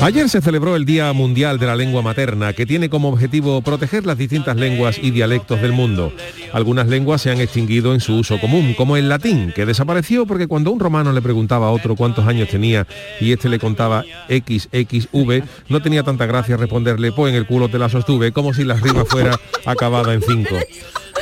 Ayer se celebró el Día Mundial de la Lengua Materna, que tiene como objetivo proteger las distintas lenguas y dialectos del mundo. Algunas lenguas se han extinguido en su uso común, como el latín, que desapareció porque cuando un romano le preguntaba a otro cuántos años tenía y este le contaba XXV, no tenía tanta gracia responderle, pues en el culo te la sostuve, como si la rima fuera acabada en cinco.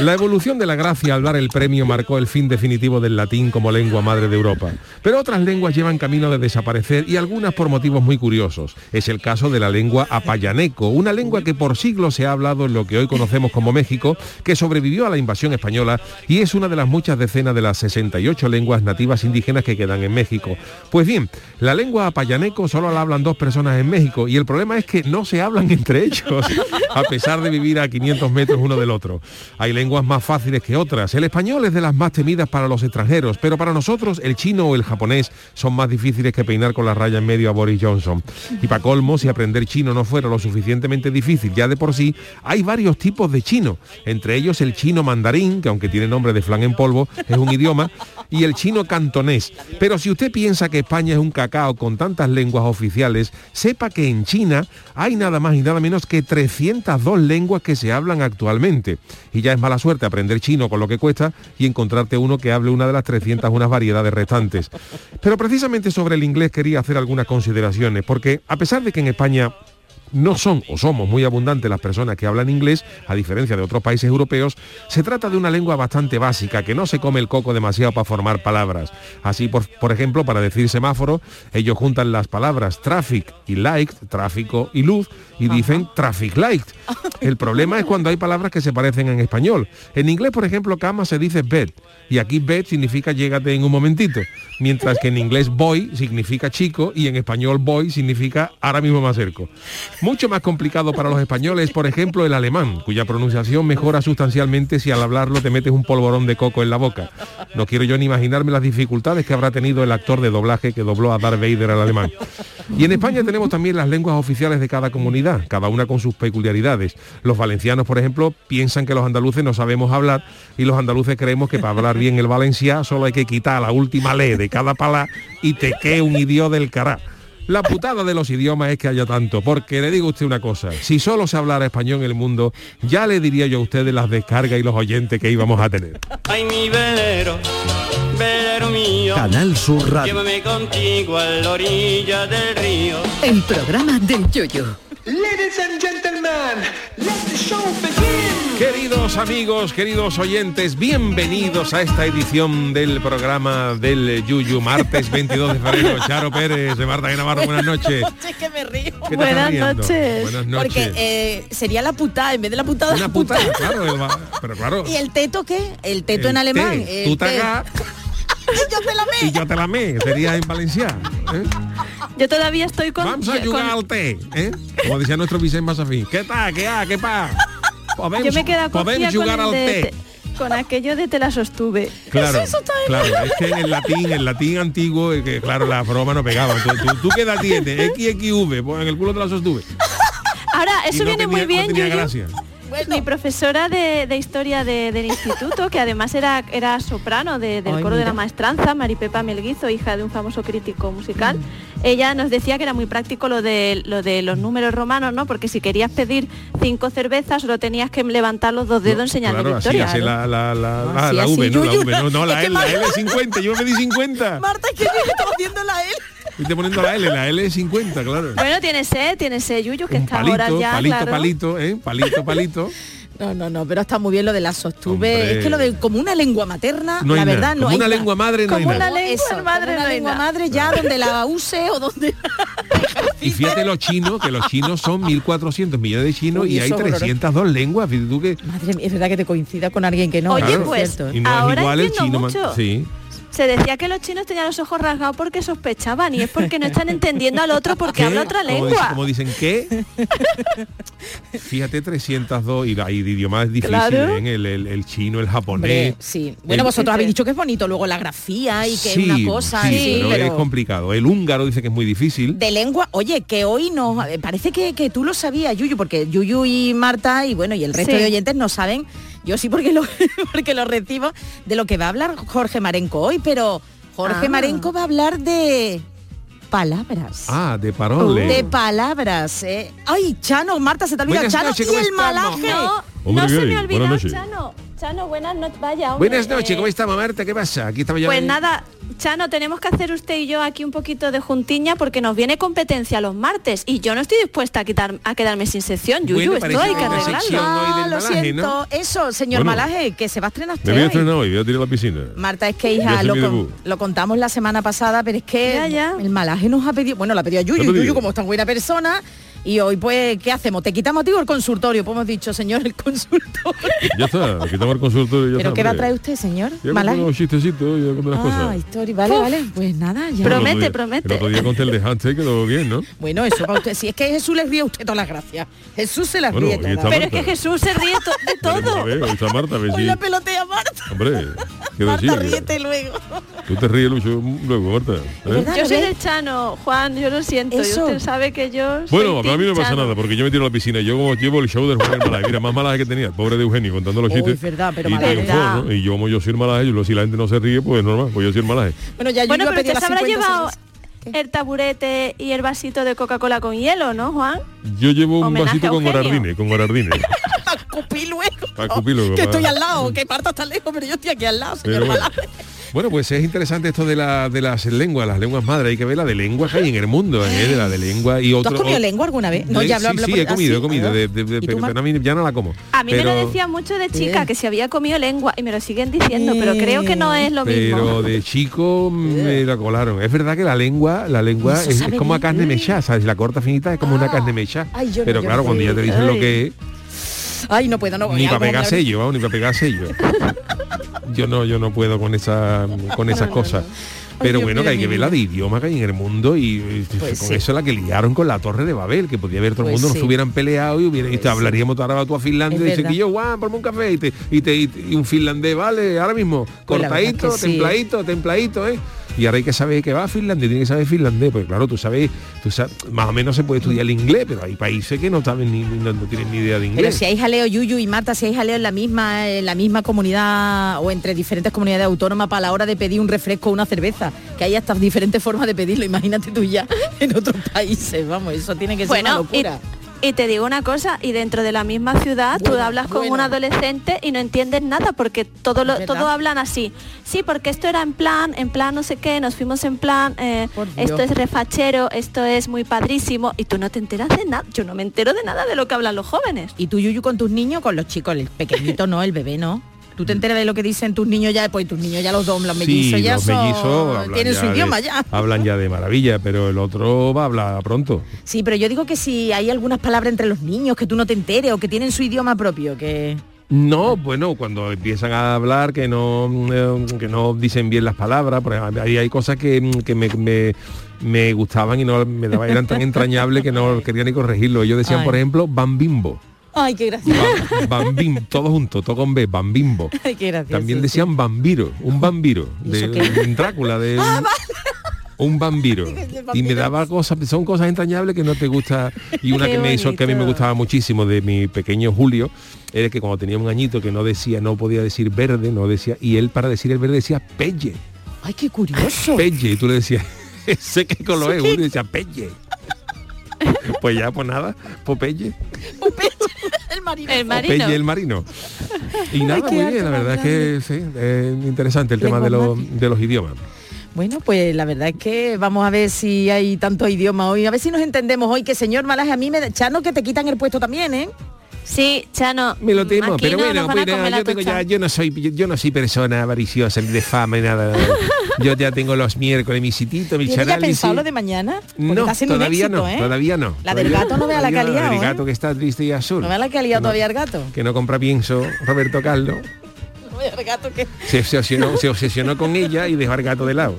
La evolución de la gracia al dar el premio marcó el fin definitivo del latín como lengua madre de Europa. Pero otras lenguas llevan camino de desaparecer y algunas por motivos muy curiosos. Es el caso de la lengua apayaneco, una lengua que por siglos se ha hablado en lo que hoy conocemos como México, que sobrevivió a la invasión española y es una de las muchas decenas de las 68 lenguas nativas indígenas que quedan en México. Pues bien, la lengua apayaneco solo la hablan dos personas en México y el problema es que no se hablan entre ellos, a pesar de vivir a 500 metros uno del otro. Hay lenguas más fáciles que otras. El español es de las más temidas para los extranjeros, pero para nosotros el chino o el japonés son más difíciles que peinar con la raya en medio a Boris Johnson. Y para colmo, si aprender chino no fuera lo suficientemente difícil ya de por sí, hay varios tipos de chino, entre ellos el chino mandarín, que aunque tiene nombre de flan en polvo, es un idioma, y el chino cantonés. Pero si usted piensa que España es un cacao con tantas lenguas oficiales, sepa que en China hay nada más y nada menos que 302 lenguas que se hablan actualmente. Y ya es mala suerte aprender chino con lo que cuesta y encontrarte uno que hable una de las 301 variedades restantes. Pero precisamente sobre el inglés quería hacer algunas consideraciones, porque a pesar de que en España no son o somos muy abundantes las personas que hablan inglés, a diferencia de otros países europeos, se trata de una lengua bastante básica, que no se come el coco demasiado para formar palabras. Así, por, por ejemplo, para decir semáforo, ellos juntan las palabras traffic y light, tráfico y luz, y dicen traffic light. El problema es cuando hay palabras que se parecen en español. En inglés, por ejemplo, cama se dice bed, y aquí bed significa llégate en un momentito, mientras que en inglés boy significa chico y en español boy significa ahora mismo me acerco. Mucho más complicado para los españoles, por ejemplo, el alemán, cuya pronunciación mejora sustancialmente si al hablarlo te metes un polvorón de coco en la boca. No quiero yo ni imaginarme las dificultades que habrá tenido el actor de doblaje que dobló a Darth Vader al alemán. Y en España tenemos también las lenguas oficiales de cada comunidad, cada una con sus peculiaridades. Los valencianos, por ejemplo, piensan que los andaluces no sabemos hablar y los andaluces creemos que para hablar bien el valenciano solo hay que quitar la última ley de cada pala y te quede un idioma del cará. La putada de los idiomas es que haya tanto, porque le digo a usted una cosa, si solo se hablara español en el mundo, ya le diría yo a usted de las descargas y los oyentes que íbamos a tener. Ay, mi velero, velero mío. Canal Sur Radio. Llévame contigo a la orilla del río. El programa del Yoyo. Ladies and gentlemen, let the show begin. Queridos amigos, queridos oyentes, bienvenidos a esta edición del programa del Yuyu, martes 22 de febrero. Charo Pérez, de Marta Navarro, buenas noches. Es que me río. ¿Qué te Buenas noches. Buenas noches. Porque eh, sería la putada, en vez de la putada, Una la puta. puta, claro, va- pero claro. ¿Y el teto qué? El teto en alemán. té, el Yo te la y me. yo te la me, sería en valenciano. ¿eh? Yo todavía estoy con... Vamos a con- jugar al té, ¿eh? Como decía nuestro Vicente Masafín. ¿Qué tal? ¿Qué ha? ¿Qué pa? Yo me he quedado jugar con, al el de- té. con aquello de te la sostuve. Claro, claro, es que en el latín, el latín antiguo, que claro, la broma no pegaba. ¿Tú, tú, tú qué edad tienes? XXV, pues en el culo te la sostuve. Ahora, eso no viene tenía- muy no bien, Yuyu. Gracia. Mi profesora de, de historia de- del instituto, que además era, era soprano de- del Ay, coro de mira. la maestranza, Maripepa Melguizo, hija de un famoso crítico musical, ella nos decía que era muy práctico lo de, lo de los números romanos, ¿no? Porque si querías pedir cinco cervezas, solo tenías que levantar los dos dedos enseñando Claro, así, victoria. así la, la, la, No, ah, así, la así, V, no, la Yuyu. V, no, no, la L, la Marta- L es 50, yo me pedí 50. Marta, es que yo estaba haciendo la L. Y te poniendo la L, la L es 50, claro. Bueno, tiene sed, tiene sed, Yuyu, que Un está ahora ya, palito, claro. palito, ¿eh? Palito, palito. No, no, no, pero está muy bien lo de la sostuve. Es que lo de como una lengua materna, No hay la nada. verdad no Como hay una nada. lengua madre no hay Como nada. una lengua Eso, madre como una no lengua madre ya donde la use o donde Y fíjate los chinos, que los chinos son 1.400 millones de chinos Uy, y hay eso es horroroso. 302 lenguas. Fíjate tú que... Madre mía, es verdad que te coincida con alguien que no. Oye, es pues, cierto. Y no Ahora es igual el chino. mucho. Sí. Se decía que los chinos tenían los ojos rasgados porque sospechaban y es porque no están entendiendo al otro porque ¿Qué? habla otra dice- lengua. Como dicen, ¿qué? Fíjate, 302 y hay de idiomas difíciles, Claro. ¿eh? el, el- el chino, el japonés. Hombre, sí. Bueno, El- vosotros habéis dicho que es bonito luego la grafía y que sí, es una cosa. sí, sí, pero, pero- es complicado. El húngaro dice que es muy difícil. de lengua, oye, que hoy no, eh, parece que, que tú lo sabías, Yuyu, porque Yuyu y Marta y bueno, y el resto Sí. de oyentes no saben, yo sí porque lo, porque lo recibo, de lo que va a hablar Jorge Marenco hoy, pero Jorge Ah. Marenco va a hablar de palabras. Ah, de parole. De palabras, ¿eh? Ay, Chano, Marta, se te olvida Buenas Chano noches, y ¿cómo el estamos? malaje. No, Hombre, no se me olvida, Buenas noches. Chano. Chano, buenas noches. Vaya, hombre, Buenas noches, eh, ¿cómo estamos, Marta? ¿Qué pasa? Aquí estaba ya. Pues nada, Chano, tenemos que hacer usted y yo aquí un poquito de juntiña porque nos viene competencia los martes y yo no estoy dispuesta a quitar a quedarme sin sección. Yuyu, Bueno, esto hay que arreglarlo. Ah, del lo malaje, siento. ¿no? Eso, señor Bueno. Malaje, que se va a estrenar usted Me voy a estrenar hoy, voy a tirar la piscina. Marta, es que hija, lo, con- contamos la semana pasada, pero es que Ya, ya. el malaje nos ha pedido, bueno, la ha pedido a Yuyu. Yuyu como es tan buena persona, y hoy pues, ¿qué hacemos? ¿Te quitamos a ti o el consultorio? Pues hemos dicho, señor, el consultorio. Ya está, quitamos el consultorio y ya ¿Pero está, qué va a traer usted, señor? Ya Malaje. unos chistecitos y las Ah, cosas. historia, vale, vale, pues nada, ya. Promete, día- promete. El otro día conté el de y quedó bien, ¿no? Bueno, eso para usted, si es que Jesús le ríe a usted todas las gracias. Jesús se las Bueno, ríe todas. Pero es que. Jesús se ríe to- de Pero, todo. A ver, hoy está Marta, a ver Hoy la pelotea Marta. Hombre, ¿qué Marta, decir? ríete luego. Tú te ríes mucho luego, Marta. ¿eh? Yo soy del Chano, Juan, yo lo siento. Eso. Y usted sabe que yo soy A mí no pasa nada, porque yo me tiro a la piscina. Yo como llevo el show del Juan el Malaje. Mira, más malaje que tenía, el pobre de Eugenio, contando los chistes. es verdad, pero y. Y yo como yo soy el malaje, yo, si la gente no se ríe, pues normal, pues yo soy el malaje. Bueno, ya Bueno, pero las habrá 50 llevado el taburete y el vasito de Coca-Cola con hielo, ¿no, Juan? Yo llevo un Homenaje vasito con Eugenio. Gorardine, con Gorardine. Para escupir luego. Pa' escupir luego, Que estoy al lado, que Marta está lejos, pero yo estoy aquí al lado, señor Pero. Malaje. Bueno, pues es interesante esto de, la, de las lenguas, las lenguas madres. Hay que ver la de lenguas que hay en el mundo, ¿eh? de la de lengua y ¿Tú otro. has comido o- lengua alguna vez? No, de- ya hablo, sí, hablo sí, por- he comido, ¿Ah, he comido, sí? de- de- de- ¿Y tú, pero a mí ya no la como. A mí me Pero- lo decían mucho de chica, que si había comido lengua, y me lo siguen diciendo, pero creo que no es lo Pero mismo. de chico me la colaron. Es verdad que la lengua, la lengua es, como a carne mecha, ¿sabes? La corta finita es como una Ah. carne no, Pero claro, cuando ya te dicen lo que es, Ay, no puedo, no voy ni para pegar sello, vamos, ni para pegar sello. Yo no, yo no puedo con esa, con esas cosas. Pero Dios bueno, que hay que ver la de idioma que hay en el mundo y, y Pues con sí. eso la que liaron con la torre de Babel, que podía haber todo el Pues mundo, sí. nos hubieran peleado y, hubiera, y te Pues sí. hablaríamos ahora tú a Finlandia Es y verdad. que yo, Juan, ponme un café y, te, y, te- y- un finlandés, vale, ahora mismo, Pues cortadito, sí. templadito, templadito, ¿eh? Y ahora hay que saber que va a Finlandia, tiene que saber finlandés, porque claro, tú sabes, tú sabes, más o menos se puede estudiar el inglés, pero hay países que no saben ni, ni- no, no tienen ni idea de Pero inglés. si hay jaleo Yuyu y Marta, si hay jaleo en la misma en la misma comunidad o entre diferentes comunidades autónomas para la hora de pedir un refresco o una cerveza, que hay hasta diferentes formas de pedirlo, imagínate tú ya en otros países, vamos, eso tiene que ser una Bueno, locura. y te digo una cosa, y dentro de la misma ciudad tú hablas con bueno. un adolescente y no entiendes nada porque todo lo, todo hablan así. Sí, porque esto era en plan, en plan no sé qué, nos fuimos en plan, eh, esto es refachero, esto es muy padrísimo y tú no te enteras de nada. Yo no me entero de nada de lo que hablan los jóvenes. Y tú Yuyu con tus niños, con los chicos, el pequeñito no, el bebé no. ¿Tú te enteras de lo que dicen tus niños ya? Pues tus niños ya los dos, los mellizos Sí, ya los mellizos tienen ya su de- idioma ya. Hablan ya de maravilla, pero el otro va a hablar pronto. Sí, pero yo digo que si hay algunas palabras entre los niños que tú no te enteres o que tienen su idioma propio, que... No, bueno, cuando empiezan a hablar que no eh, que no dicen bien las palabras, por ejemplo, ahí hay cosas que, que me, me, me gustaban y no me daban, eran tan entrañables que no quería ni corregirlo. Ellos decían, Ay. por ejemplo, bambimbo. Ay, qué gracioso. Bambim, todo junto, todo con B, bambimbo. Ay, qué gracioso. También decían vampiro, un vampiro, ¿Y de? Ah, en Drácula, de un vampiro. Y me daba cosas, son cosas entrañables que no te gusta. Y una que me hizo, que a mí me gustaba muchísimo de mi pequeño Julio, era que cuando tenía un añito que no decía, no podía decir verde, no decía, y él para decir el verde decía pelle, Ay, qué curioso. pelle, y tú le decías, sé qué color es, Julio decía pelle. Pues ya, pues nada, pues pelle. El marino. El O marino. Pelle el marino. Y nada, muy bien, la verdad es que sí, es interesante el tema de los, mate. de los idiomas. Bueno, pues la verdad es que vamos a ver si hay tantos idiomas hoy, a ver si nos entendemos hoy, que señor Malaje, a mí me da, Chano, que te quitan el puesto también, ¿eh? Sí, Chano. Me lo temo, pero no bueno, la yo, tengo ya, yo no soy yo, yo no soy persona avariciosa ni de fama ni nada. Yo ya tengo los miércoles mi sitito, mi ¿Tienes ya pensado lo de mañana? Porque No, está todavía éxito, no, ¿eh? todavía no. La del gato no vea la calidad, El ¿eh? gato que está triste y azul. No vea la calidad todavía el gato. Que no compra pienso Roberto Carlos. Vea gato que Se obsesionó, se obsesionó con ella y dejó al gato de lado.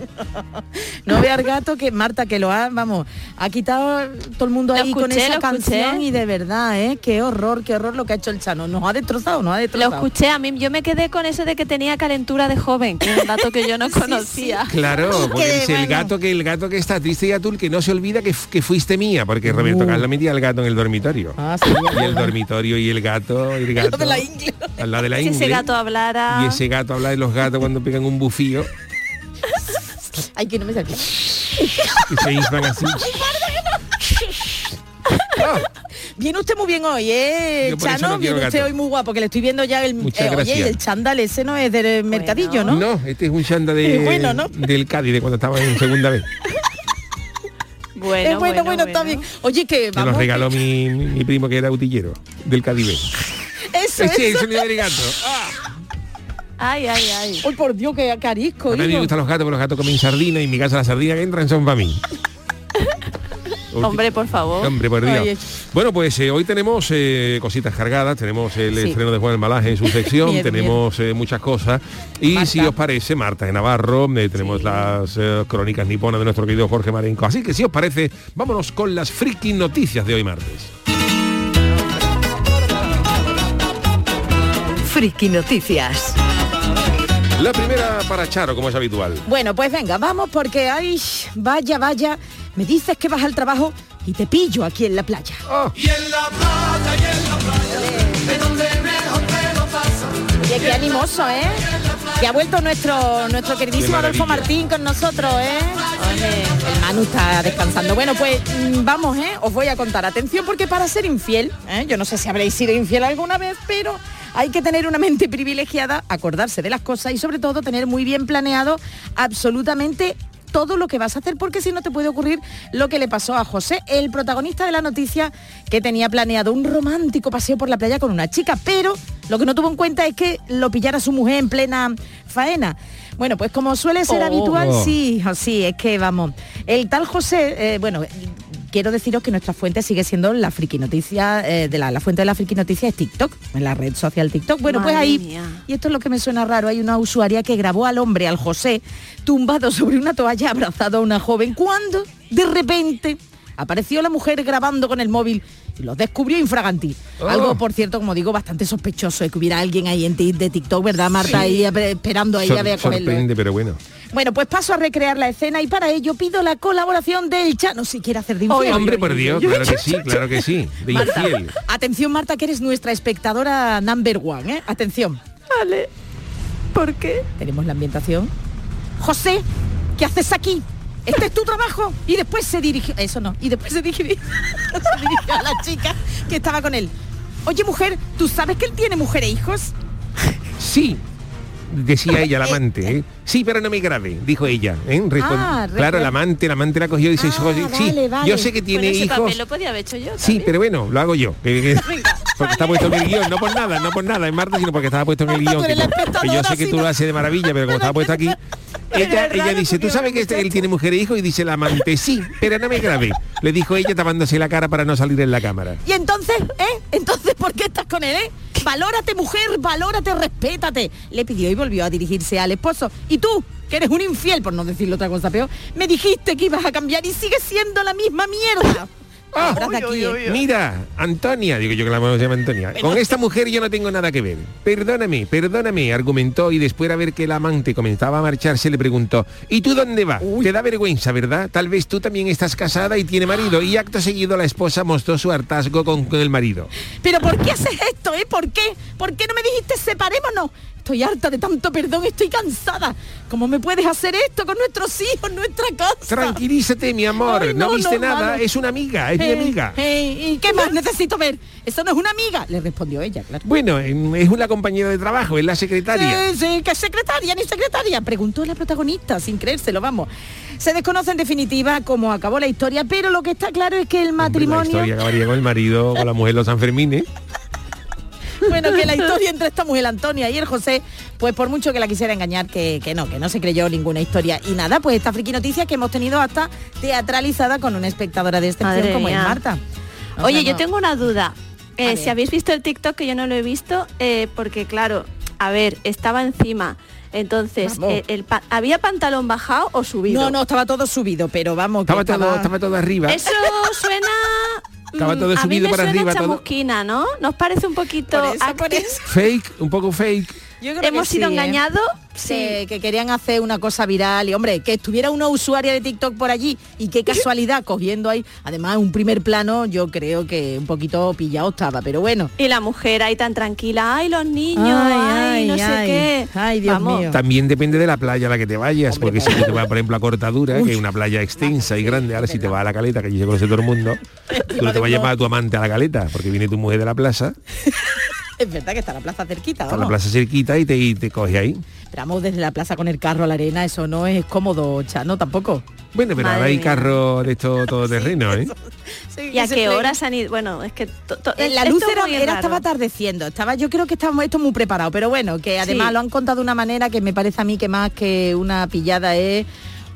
no vea el gato que Marta que lo ha, vamos, ha quitado todo el mundo Lo ahí con esa lo escuché. canción y de verdad, ¿eh? Qué horror, qué horror lo que ha hecho el Chano. Nos ha destrozado, nos ha Lo destrozado. escuché, a mí yo me quedé con eso de que tenía calentura de joven, que es un dato que yo no conocía. Claro, porque el bueno. gato que el gato que está triste y atul que no se olvida que, fuiste mía, porque Roberto Carlos metía al gato en el dormitorio. Uh. Ah, sí, y el dormitorio y el gato, el gato. de la ingle. Al lado de la Si ese ingle. gato hablara... Y ese gato habla de los gatos cuando pegan un bufío Ay, que no me salga. que se inflan así. Ah, Viene usted muy bien hoy, ¿eh? Chano, no viene usted gato. hoy muy guapo, que le estoy viendo ya el, Muchas eh, oye, gracias. y el chándal ese no es del mercadillo, ¿no? ¿no? este es un chanda de, Bueno, ¿no? del Cádiz de cuando estaba en segunda vez. Bueno, es bueno, bueno, está bien. Oye, que Me vamos. lo regaló mi, mi- mi primo que era utillero del Cádiz. Eso, Ese es el eso. sonido del gato. Ah. Ay, ay, ay. Ay, por Dios, que carisco. A mí me gustan los gatos, porque los gatos comen sardina y en mi casa las sardinas que entran son para mí. Hombre, por favor. Hombre, por Dios. Oye. Bueno, pues eh, hoy tenemos eh, cositas cargadas, tenemos el Sí. estreno de Juan el Malaje en su sección, Bien, tenemos eh, muchas cosas. Y Marta. si os parece, Marta de Navarro, eh, tenemos las eh, crónicas niponas de nuestro querido Jorge Marenco. Así que si os parece, vámonos con las friki noticias de hoy martes. Friki Noticias. La primera para Charo, como es habitual. Bueno, pues venga, vamos porque ay, vaya, vaya, me dices que vas al trabajo y te pillo aquí en la playa. Oh, Oye, qué animoso, ¿eh? Que ha vuelto nuestro nuestro queridísimo Adolfo. Martín con nosotros, ¿eh? Oye, el Manu está descansando. Bueno, pues mm, vamos, ¿eh? Os voy a contar. Atención, porque para ser infiel, ¿eh? yo no sé si habréis sido infiel alguna vez, pero hay que tener una mente privilegiada, acordarse de las cosas y sobre todo tener muy bien planeado absolutamente todo lo que vas a hacer porque si no te puede ocurrir lo que le pasó a José, el protagonista de la noticia que tenía planeado un romántico paseo por la playa con una chica, pero lo que no tuvo en cuenta es que lo pillara su mujer en plena faena. Bueno, pues como suele ser Oh. habitual, Oh. sí, sí, es que vamos. El tal José, eh, bueno, quiero deciros que nuestra fuente sigue siendo la friki noticia, eh, de la, la fuente de la friki noticia es TikTok, en la red social TikTok. Bueno, pues ahí, mía. y esto es lo que me suena raro, hay una usuaria que grabó al hombre, al José, tumbado sobre una toalla abrazado a una joven, cuando de repente apareció la mujer grabando con el móvil los descubrió infraganti. Oh. Algo, por cierto, como digo, bastante sospechoso de que hubiera alguien ahí en ti- de TikTok, ¿verdad, Marta? Ahí eh, esperando ahí sor- a ver a cogerlo. sorprende, pero bueno. Bueno, pues paso a recrear la escena y para ello pido la colaboración del Chano si quiere hacer de infiel. Hombre, por Dios, claro que sí, claro que sí. De Marta, infiel. Atención, Marta, que eres nuestra espectadora number one, ¿eh? Atención, Vale. ¿Por qué? tenemos la ambientación. José, ¿qué haces aquí? Este es tu trabajo. Y después se dirigió, eso no, y después se dirigió, se dirigió a la chica que estaba con él. Oye, mujer, ¿tú sabes que él tiene mujer e hijos? Sí, decía ella, la amante. ¿eh? Sí, pero no me grave, dijo ella. ¿eh? Ah, claro, la amante, la amante la cogió y dice, Ah, "Oye, sí, vale, yo sé que tiene Bueno, ese hijos. papel lo podía haber hecho yo. Sí, pero bueno, lo hago yo. que- porque está puesto en el guion, no por nada, no por nada, en Marta, sino porque estaba puesto en el guion. Que, yo sé que tú lo haces de maravilla, pero como estaba puesto aquí. Ella, ella dice, ¿tú sabes que este- él tiene mujer e hijo? Y dice la amante, sí, pero no me grave. Le dijo ella tapándose la cara para no salir en la cámara. Y entonces, ¿eh? Entonces, ¿por qué estás con él, eh? Valórate, mujer, valórate, respétate. Le pidió y volvió a dirigirse al esposo. Y tú, que eres un infiel, por no decirle otra cosa peor, me dijiste que ibas a cambiar y sigues siendo la misma mierda. Ah, ¿eh? Mira, Antonia, digo yo que la mujer se llama Antonia. Con esta mujer yo no tengo nada que ver. Perdóname, perdóname, argumentó y después de ver que el amante comenzaba a marcharse le preguntó, ¿y tú dónde vas? Te da vergüenza, ¿verdad? Tal vez tú también estás casada y tiene marido. Y acto seguido la esposa mostró su hartazgo con, con el marido. Pero ¿por qué haces esto, eh? ¿Por qué? ¿Por qué no me dijiste separémonos? Estoy harta de tanto perdón, estoy cansada. ¿Cómo me puedes hacer esto con nuestros hijos, nuestra casa? Tranquilízate, mi amor. Ay, no, no, viste no, nada, malo. es una amiga, es mi Eh, amiga. eh, ¿Y qué más necesito ver? Eso no es una amiga, le respondió ella, claro. Bueno, es una compañera de trabajo, es la secretaria. Sí, sí, que secretaria ni secretaria, preguntó la protagonista sin creérselo, vamos. Se desconoce en definitiva cómo acabó la historia, pero lo que está claro es que el Hombre, La matrimonio, historia acabaría con el marido, con la mujer los Sanfermines. bueno, que la historia entre esta mujer Antonia y el José, pues por mucho que la quisiera engañar, que, que no, que no se creyó ninguna historia. Y nada, pues esta friki noticia que hemos tenido hasta teatralizada con una espectadora de excepción Madre como es. Marta. O Oye, yo tengo una duda. Eh, si habéis visto el TikTok, que yo no lo he visto, eh, porque claro, a ver, estaba encima. Entonces, eh, el pa- ¿había pantalón bajado o subido? No, no, estaba todo subido, pero vamos. que Estaba todo, estaba todo arriba. Eso suena... Estaba todo a mí subido me para suena arriba, todo. chamusquina, ¿no? ¿Nos parece un poquito Por eso, por eso. Fake, un poco fake. Yo creo que ¿Hemos sido sí, ¿eh? engañados? Sí, que querían hacer una cosa viral y hombre, que estuviera una usuaria de TikTok por allí y qué casualidad cogiendo ahí, además un primer plano yo creo que un poquito pillado estaba, pero bueno. Y la mujer ahí tan tranquila, ay, los niños, Ay, ay, ay, no sé ay. qué. Ay, Dios Vamos. mío. También depende de la playa a la que te vayas, porque si te vas, por ejemplo, a Cortadura, que es una playa extensa y grande, ahora si te vas a la caleta, que allí se conoce todo el mundo, tú no te vas a llamar a tu amante a la caleta, porque viene tu mujer de la plaza, Es verdad que está la plaza cerquita, está la plaza cerquita y te, y te coge ahí. Pero vamos desde la plaza con el carro a la arena, eso no es cómodo, Chano, tampoco. Bueno, pero Madre ahora hay mía. carros de esto todo terreno, ¿eh? ¿Y a qué horas han ido? Bueno, es que... to- to- Eh, La esto luz es era, muy era- raro. estaba atardeciendo, estaba, yo creo que estábamos esto muy preparado, pero bueno, que además Sí. lo han contado de una manera que me parece a mí que más que una pillada es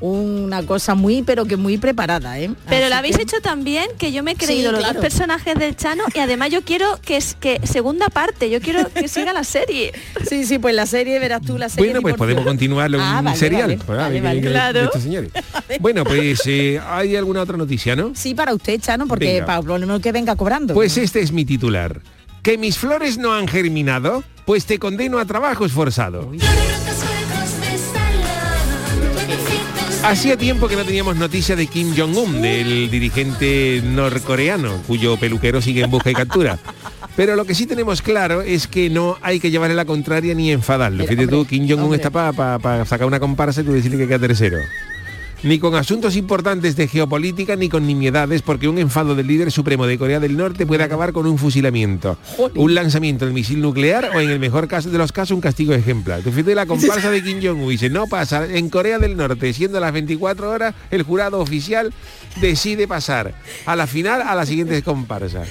una cosa muy, pero que muy preparada, ¿eh? Pero Así lo habéis que- hecho también que yo me he Sí, creído los claro. dos personajes del Chano y además yo quiero que es que segunda parte, yo quiero que siga la serie. Sí, sí, pues la serie, verás tú la serie. Bueno, pues podemos continuarlo Ah, un vale, serial. vale, a vale, ver, vale, ¿qué- qué- claro. de estos señores? Bueno, pues eh, hay alguna otra noticia, ¿no? Sí, para usted, Chano, porque Venga. para lo menos que venga cobrando. Pues este es mi titular. ¿Que mis flores no han germinado? Pues te condeno a trabajo esforzado. Hacía tiempo que no teníamos noticia de Kim Jong-un, del dirigente norcoreano, cuyo peluquero sigue en busca y captura. Pero lo que sí tenemos claro es que no hay que llevarle la contraria ni enfadarlo. Fíjate tú, Kim Jong-un está para sacar una comparsa y tú decirle que queda tercero. Ni con asuntos importantes de geopolítica ni con nimiedades, porque un enfado del líder supremo de Corea del Norte puede acabar con un fusilamiento, un lanzamiento del misil nuclear o en el mejor caso de los casos un castigo ejemplar. Tú fíjate la comparsa de Kim Jong-un dice, no pasa, en Corea del Norte, siendo las 24 horas, el jurado oficial decide pasar a la final a la siguiente comparsa.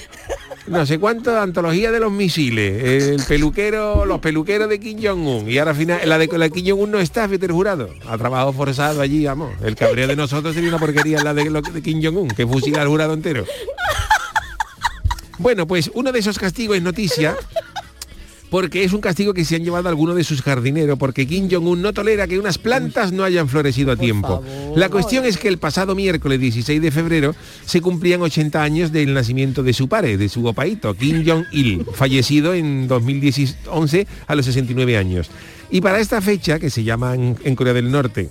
No sé cuánto, antología de los misiles, el peluquero, los peluqueros de Kim Jong-un. Y ahora al final, la de la Kim Jong-un no está, fíjate el jurado. Ha trabajado forzado allí, vamos. El cabreo de nosotros sería una porquería la de, de Kim Jong-un, que fusila al jurado entero. Bueno, pues uno de esos castigos es noticia. Porque es un castigo que se han llevado algunos de sus jardineros, porque Kim Jong-un no tolera que unas plantas no hayan florecido a tiempo. La cuestión es que el pasado miércoles 16 de febrero se cumplían 80 años del nacimiento de su padre, de su opaito, Kim Jong-il, fallecido en 2011 a los 69 años. Y para esta fecha, que se llama en Corea del Norte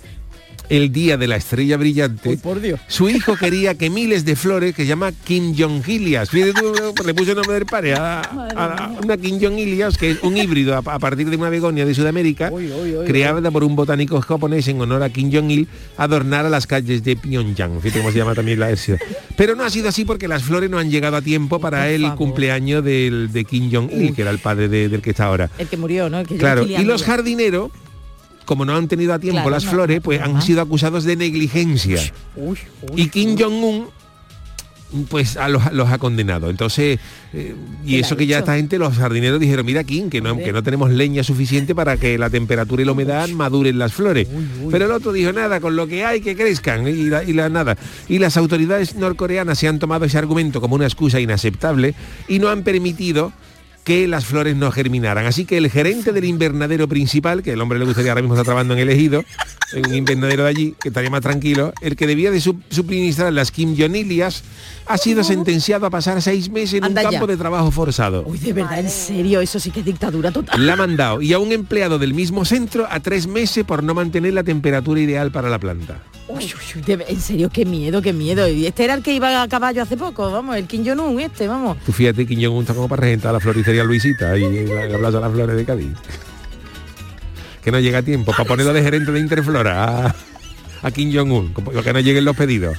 el Día de la Estrella Brillante, Uy, por Dios. su hijo quería que miles de flores, que llama Kim Jong-ilias, le puso el nombre del padre a, a- una Kim Jong-ilias, que es un híbrido a, a partir de una begonia de Sudamérica, Uy, uy, uy, creada por un botánico japonés en honor a Kim Jong-il, adornar a las calles de Pyongyang, fíjate cómo se llama también la versión. Pero no ha sido así porque las flores no han llegado a tiempo para el cumpleaños del, de Kim Jong-il, que era el padre de- del que está ahora. El que murió, ¿no? El que yo Claro, y los jardineros, como no han tenido a tiempo Claro, las no, flores, pues no, han sido acusados de negligencia. Uy, uy, Y Kim. Jong-un pues a los, los ha condenado. Entonces, eh, y ¿Qué eso que ya esta gente, los jardineros dijeron, mira Kim, que no, que no tenemos leña suficiente para que la temperatura y la humedad maduren las flores. Pero el otro dijo, nada, con lo que hay que crezcan y la, y la nada. Y las autoridades norcoreanas se han tomado ese argumento como una excusa inaceptable y no han permitido que las flores no germinaran. Así que el gerente del invernadero principal, que el hombre le gustaría ahora mismo está trabajando en el ejido, en un invernadero de allí, que estaría más tranquilo, el que debía de suministrar las Kim Jong-ilias, ha sido sentenciado a pasar seis meses en Anda un ya. campo de trabajo forzado. Uy, de verdad, en serio, eso sí que es dictadura total. La ha mandado y a un empleado del mismo centro a tres meses por no mantener la temperatura ideal para la planta. Uy, uy, uy, de- en serio, qué miedo, qué miedo. Y este era el que iba a caballo hace poco, vamos, el Kim Jong-un este, vamos. Tú fíjate, Kim Jong-un está como para regentar la floristería Luisita y en la, Plaza de las Flores de Cádiz. Que no llega a tiempo para ponerlo de gerente de Interflora a, a Kim Jong-un, que no lleguen los pedidos.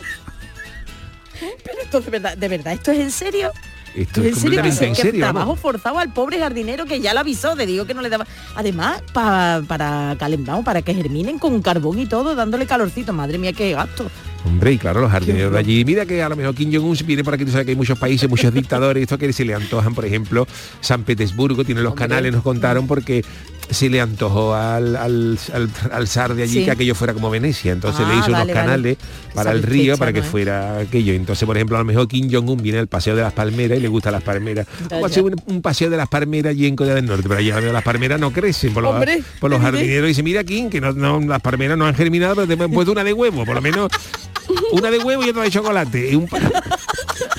Pero esto de verdad, de verdad, ¿esto es en serio? Esto ¿En es completamente en serio. trabajo forzado al pobre jardinero que ya lo avisó, te digo que no le daba. Además, pa- para calentar, para que germinen con carbón y todo, dándole calorcito. Madre mía, qué gasto. Hombre, y claro, los jardineros de allí. Mira que a lo mejor Kim Jong-un se viene por aquí, tú sabes que hay muchos países, muchos dictadores, esto que se le antojan, por ejemplo, San Petersburgo, tiene los canales, nos contaron, porque se le antojó al, al, al, al zar de allí Sí. que aquello fuera como Venecia. Entonces le Ah, hizo vale, unos vale. canales para el río fecha, para que ¿no, eh? fuera aquello. Entonces, por ejemplo, a lo mejor Kim Jong-un viene al paseo de las palmeras y le gustan las palmeras. Ya. hacer un, un paseo de las palmeras allí en Corea del Norte, pero allí las palmeras no crecen. Por los, Hombre, por los jardineros dice, mira Kim, que no, no- las palmeras no han germinado, pero te hemos puesto una de huevo, por lo menos una de huevo y otra de chocolate. Y un pa-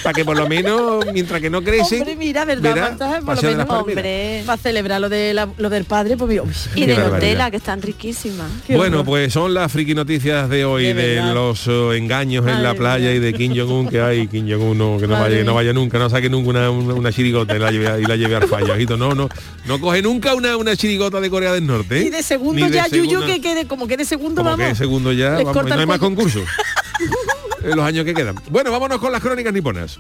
para que por lo menos, mientras que no crecen, Hombre, mira, ¿verdad, verá, Marta? Por lo de menos. Hombre. Para celebrar lo, de la- lo del padre, pues mira, uy, Y Qué de. Nutella, que están riquísimas. qué Bueno, horror. pues son las friki noticias de hoy, De de, los eh, engaños en la playa mía. y de Kim Jong-un que hay, Kim Jong-un no, que no Madre vaya, no nunca, no saque nunca una, una, una chirigota y la lleve, y la lleve al fallo, ojito, no, no, no coge nunca una, una chirigota de Corea del Norte. ¿eh? Y de segundo Ni de ya, Yuyu, segunda- que quede, como que de segundo como vamos. que segundo ya, vamos, no hay más cuello. en los años que quedan. Bueno, vámonos con las crónicas niponas.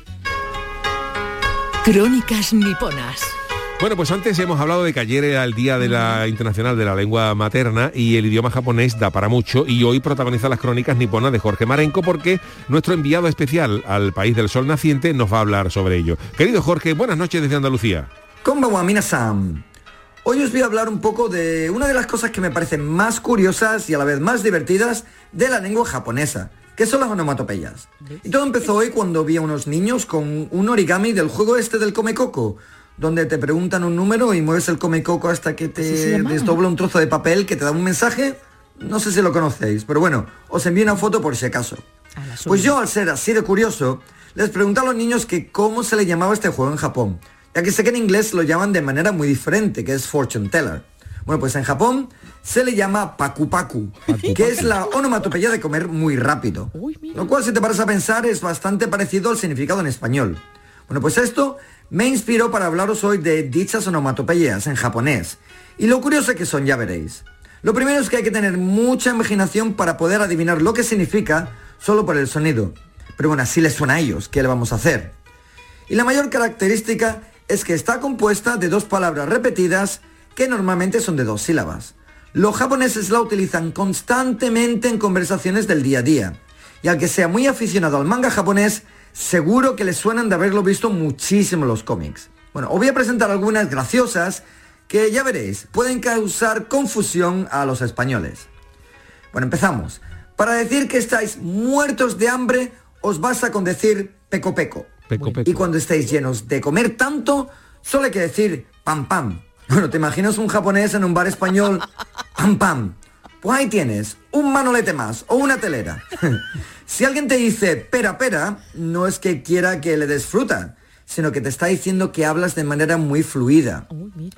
Crónicas niponas. Bueno, pues antes hemos hablado de que ayer era el Día de la Internacional de la Lengua Materna y el idioma japonés da para mucho y hoy protagoniza las crónicas niponas de Jorge Marenco porque nuestro enviado especial al país del sol naciente nos va a hablar sobre ello. Querido Jorge, buenas noches desde Andalucía. Konbanwa minasan. Hoy os voy a hablar un poco de una de las cosas que me parecen más curiosas y a la vez más divertidas de la lengua japonesa, que son las onomatopeyas. Y todo empezó hoy cuando vi a unos niños con un origami del juego este del come coco, donde te preguntan un número y mueves el come coco hasta que ¿Así se te desdobla un trozo de papel que te da un mensaje. No sé si lo conocéis, pero bueno, os envío una foto por si acaso. Pues yo, al ser así de curioso, les pregunté a los niños que cómo se le llamaba este juego en Japón, ya que sé que en inglés lo llaman de manera muy diferente, que es fortune teller. Bueno, pues en Japón se le llama paku paku, que es la onomatopeya de comer muy rápido. Lo cual, si te paras a pensar, es bastante parecido al significado en español. Bueno, pues esto me inspiró para hablaros hoy de dichas onomatopeyas en japonés. Y lo curioso que son, ya veréis. Lo primero es que hay que tener mucha imaginación para poder adivinar lo que significa solo por el sonido. Pero bueno, así les suena a ellos, ¿qué le vamos a hacer? Y la mayor característica es que está compuesta de dos palabras repetidas que normalmente son de dos sílabas. Los japoneses la utilizan constantemente en conversaciones del día a día. Y al que sea muy aficionado al manga japonés, seguro que le suenan de haberlo visto muchísimo en los cómics. Bueno, os voy a presentar algunas graciosas que ya veréis, pueden causar confusión a los españoles. Bueno, empezamos. Para decir que estáis muertos de hambre, os basta con decir peco peco. Peco, peco. Y cuando estáis llenos de comer tanto, solo hay que decir pam pam. Bueno, ¿te imaginas un japonés en un bar español? Pam pam. Pues ahí tienes, un manolete más o una telera. si alguien te dice pera pera, no es que quiera que le des fruta, sino que te está diciendo que hablas de manera muy fluida.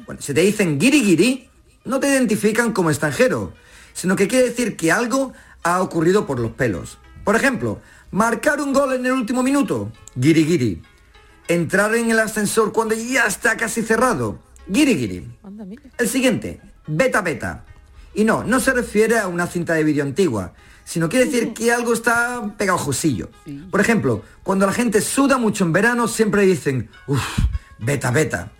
Bueno, si te dicen giri giri, no te identifican como extranjero, sino que quiere decir que algo ha ocurrido por los pelos. Por ejemplo, marcar un gol en el último minuto, giri giri. Entrar en el ascensor cuando ya está casi cerrado, giri. El siguiente, beta beta. Y no, no se refiere a una cinta de vídeo antigua, sino quiere decir que algo está pegajosillo. Por ejemplo, cuando la gente suda mucho en verano, siempre dicen, uff, beta beta.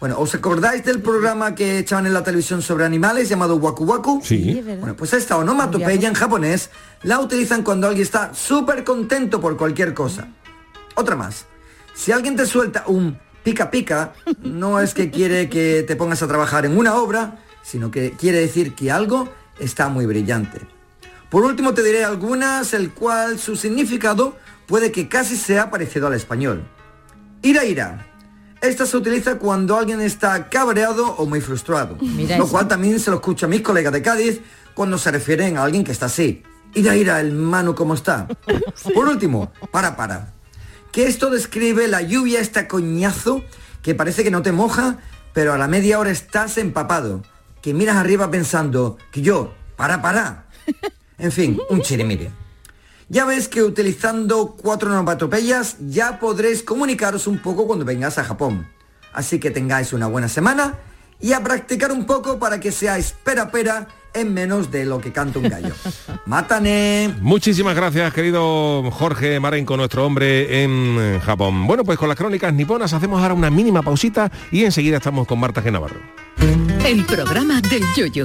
Bueno, ¿os acordáis del programa que echaban en la televisión sobre animales llamado Waku Waku? Sí. Bueno, pues esta onomatopeya en japonés la utilizan cuando alguien está súper contento por cualquier cosa. Otra más. Si alguien te suelta un pica pica, no es que quiere que te pongas a trabajar en una obra, sino que quiere decir que algo está muy brillante. Por último te diré algunas, el cual su significado puede que casi sea parecido al español. Ira ira. Esta se utiliza cuando alguien está cabreado o muy frustrado. Mira lo eso. cual también se lo escucho a mis colegas de Cádiz cuando se refieren a alguien que está así. Ira ira, el mano cómo está. Por último, para para. Que esto describe la lluvia, esta coñazo, que parece que no te moja, pero a la media hora estás empapado. Que miras arriba pensando, que yo, para para. En fin, un chirimiri. Ya ves que utilizando cuatro onomatopeyas ya podréis comunicaros un poco cuando vengáis a Japón. Así que tengáis una buena semana y a practicar un poco para que seáis pera pera en menos de lo que canta un gallo. ¡Mátane! Muchísimas gracias, querido Jorge Marenco, nuestro hombre en Japón. Bueno, pues con las crónicas niponas hacemos ahora una mínima pausita y enseguida estamos con Marta G. Navarro. El programa del yoyo.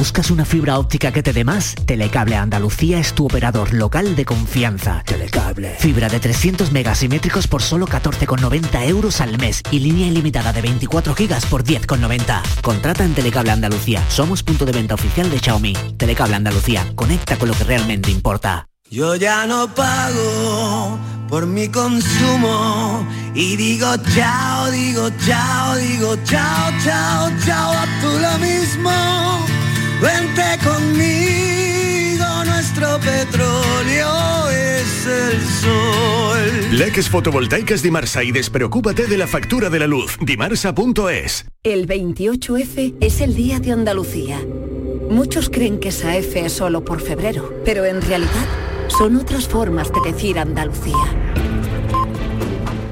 ¿Buscas una fibra óptica que te dé más? Telecable Andalucía es tu operador local de confianza. Telecable. Fibra de 300 megasimétricos por solo 14,90 euros al mes y línea ilimitada de 24 gigas por 10,90. Contrata en Telecable Andalucía. Somos punto de venta oficial de Xiaomi. Telecable Andalucía. Conecta con lo que realmente importa. Yo ya no pago por mi consumo y digo chao, digo chao, digo chao, chao, chao, a tú lo mismo. Vente conmigo, nuestro petróleo es el sol. Leques fotovoltaicas Dimarsa y despreocúpate de la factura de la luz. Dimarsa.es. El 28F es el Día de Andalucía. Muchos creen que esa F es solo por febrero, pero en realidad son otras formas de decir Andalucía.